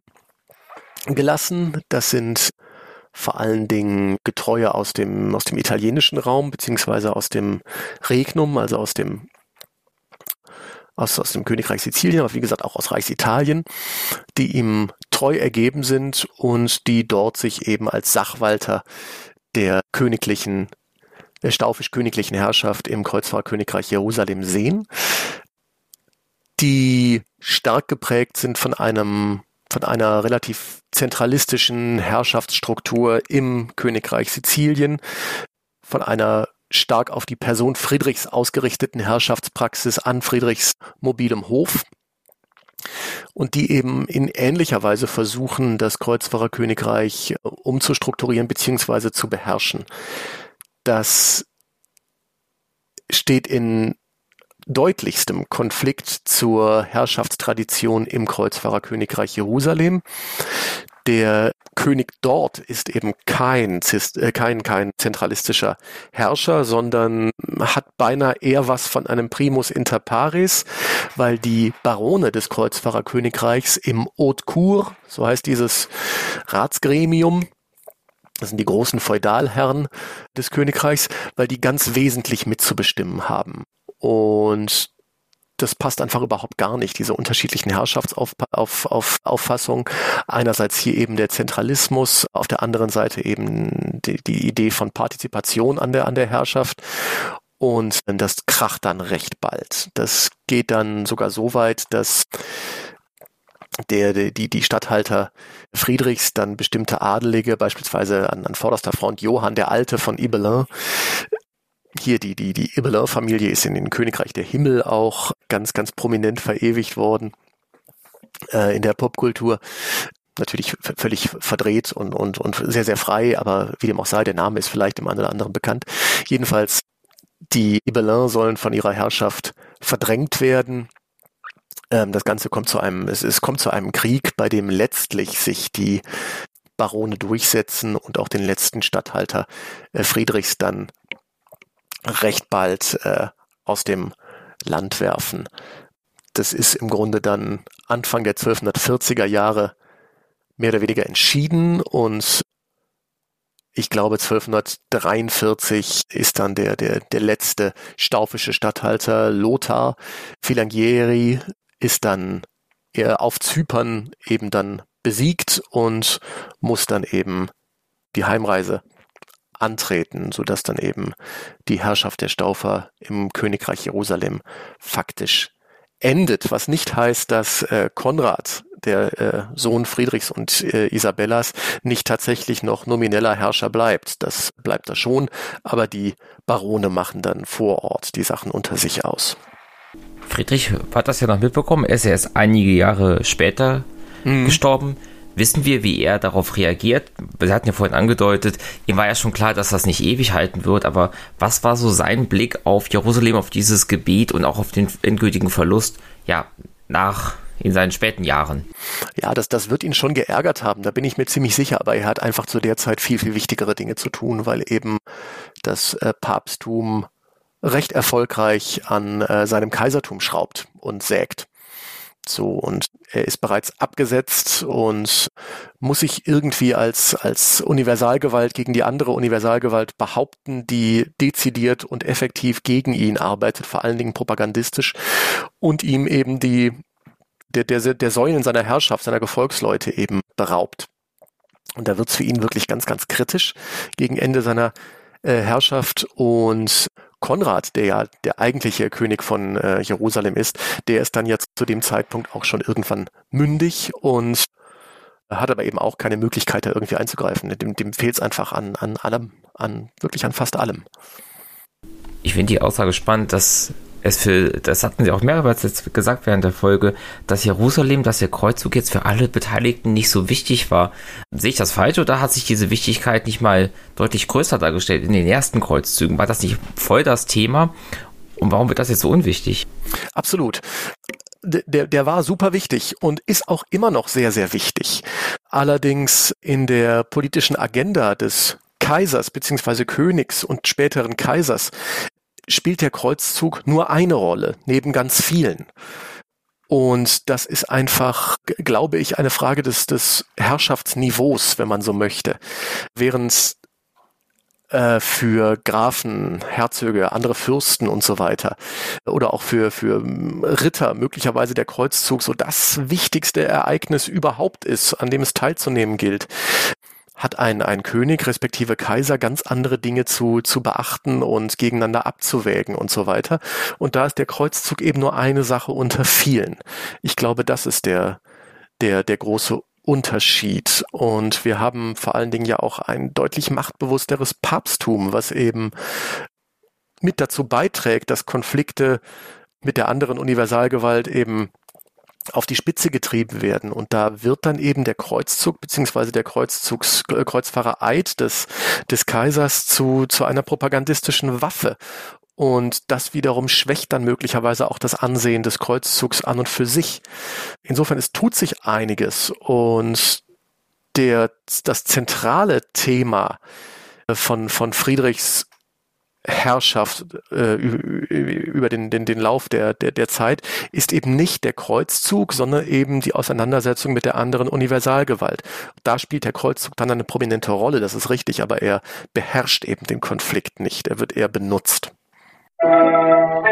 gelassen. Das sind vor allen Dingen Getreue aus dem, aus dem italienischen Raum, beziehungsweise aus dem Regnum, also aus dem aus, aus dem Königreich Sizilien, aber wie gesagt auch aus Reichsitalien, die ihm treu ergeben sind und die dort sich eben als Sachwalter der königlichen der staufisch-königlichen Herrschaft im Kreuzfahrtkönigreich Jerusalem sehen, die stark geprägt sind von einem von einer relativ zentralistischen Herrschaftsstruktur im Königreich Sizilien, von einer stark auf die Person Friedrichs ausgerichteten Herrschaftspraxis an Friedrichs mobilem Hof und die eben in ähnlicher Weise versuchen, das Kreuzfahrerkönigreich umzustrukturieren bzw. zu beherrschen das steht in deutlichstem Konflikt zur Herrschaftstradition im Kreuzfahrerkönigreich Jerusalem. Der König dort ist eben kein, äh, kein, kein zentralistischer Herrscher, sondern hat beinahe eher was von einem Primus inter pares, weil die Barone des Kreuzfahrerkönigreichs im Haute Cour, so heißt dieses Ratsgremium, das sind die großen Feudalherren des Königreichs, weil die ganz wesentlich mitzubestimmen haben. Und das passt einfach überhaupt gar nicht, diese unterschiedlichen Herrschaftsauffassungen. Einerseits hier eben der Zentralismus, auf der anderen Seite eben die, die Idee von Partizipation an der, an der Herrschaft. Und das kracht dann recht bald. Das geht dann sogar so weit, dass der, die, die Statthalter Friedrichs dann bestimmte Adelige, beispielsweise an, an vorderster Front Johann der Alte von Ibelin, hier die, die, die Ibelin-Familie ist in den Königreich der Himmel auch ganz, ganz prominent verewigt worden äh, in der Popkultur. Natürlich völlig verdreht und, und, und sehr, sehr frei, aber wie dem auch sei, der Name ist vielleicht dem einen oder anderen bekannt. Jedenfalls, die Ibelin sollen von ihrer Herrschaft verdrängt werden ähm, das Ganze kommt zu einem, es, es kommt zu einem Krieg, bei dem letztlich sich die Barone durchsetzen und auch den letzten Statthalter äh, Friedrichs dann recht bald äh, aus dem Land werfen. Das ist im Grunde dann Anfang der 1240er Jahre mehr oder weniger entschieden und ich glaube 1243 ist dann der, der, der letzte staufische Statthalter Lothar Filangieri ist dann er auf Zypern eben dann besiegt und muss dann eben die Heimreise antreten, sodass dann eben die Herrschaft der Staufer im Königreich Jerusalem faktisch endet, was nicht heißt, dass äh, Konrad, der äh, Sohn Friedrichs und äh, Isabellas, nicht tatsächlich noch nomineller Herrscher bleibt. Das bleibt er schon, aber die Barone machen dann vor Ort die Sachen unter sich aus. Friedrich hat das ja noch mitbekommen. Er ist ja erst einige Jahre später mhm. gestorben. Wissen wir, wie er darauf reagiert? Wir hatten ja vorhin angedeutet, ihm war ja schon klar, dass das nicht ewig halten wird, aber was war so sein Blick auf Jerusalem, auf dieses Gebiet und auch auf den endgültigen Verlust, ja, nach in seinen späten Jahren. Ja, das, das wird ihn schon geärgert haben, da bin ich mir ziemlich sicher, aber er hat einfach zu der Zeit viel, viel wichtigere Dinge zu tun, weil eben das äh, Papsttum recht erfolgreich an äh, seinem Kaisertum schraubt und sägt. So, und er ist bereits abgesetzt und muss sich irgendwie als, als Universalgewalt gegen die andere Universalgewalt behaupten, die dezidiert und effektiv gegen ihn arbeitet, vor allen Dingen propagandistisch und ihm eben die, der, der, der Säulen seiner Herrschaft, seiner Gefolgsleute eben beraubt. Und da wird's für ihn wirklich ganz, ganz kritisch gegen Ende seiner äh, Herrschaft und Konrad, der ja der eigentliche König von äh, Jerusalem ist, der ist dann jetzt zu dem Zeitpunkt auch schon irgendwann mündig und hat aber eben auch keine Möglichkeit, da irgendwie einzugreifen. Dem, dem fehlt es einfach an, an allem, an wirklich an fast allem. Ich finde die Aussage spannend, dass es für, das hatten sie auch mehrmals jetzt gesagt während der Folge, dass Jerusalem, dass der Kreuzzug jetzt für alle Beteiligten nicht so wichtig war. Sehe ich das falsch oder hat sich diese Wichtigkeit nicht mal deutlich größer dargestellt in den ersten Kreuzzügen? War das nicht voll das Thema? Und warum wird das jetzt so unwichtig? Absolut. Der, der war super wichtig und ist auch immer noch sehr, sehr wichtig. Allerdings in der politischen Agenda des Kaisers bzw. Königs und späteren Kaisers spielt der Kreuzzug nur eine Rolle, neben ganz vielen. Und das ist einfach, glaube ich, eine Frage des, des Herrschaftsniveaus, wenn man so möchte. Während äh, für Grafen, Herzöge, andere Fürsten und so weiter oder auch für, für Ritter möglicherweise der Kreuzzug so das wichtigste Ereignis überhaupt ist, an dem es teilzunehmen gilt, hat ein, ein König respektive Kaiser ganz andere Dinge zu, zu beachten und gegeneinander abzuwägen und so weiter. Und da ist der Kreuzzug eben nur eine Sache unter vielen. Ich glaube, das ist der, der, der große Unterschied. Und wir haben vor allen Dingen ja auch ein deutlich machtbewussteres Papsttum, was eben mit dazu beiträgt, dass Konflikte mit der anderen Universalgewalt eben auf die Spitze getrieben werden. Und da wird dann eben der Kreuzzug beziehungsweise der Kreuzzugs, äh, Kreuzfahrereid des, des Kaisers zu, zu einer propagandistischen Waffe. Und das wiederum schwächt dann möglicherweise auch das Ansehen des Kreuzzugs an und für sich. Insofern, es tut sich einiges. Und der, das zentrale Thema von, von Friedrichs Herrschaft äh, über den, den, den Lauf der, der, der Zeit ist eben nicht der Kreuzzug, sondern eben die Auseinandersetzung mit der anderen Universalgewalt. Da spielt der Kreuzzug dann eine prominente Rolle, das ist richtig, aber er beherrscht eben den Konflikt nicht, er wird eher benutzt. Musik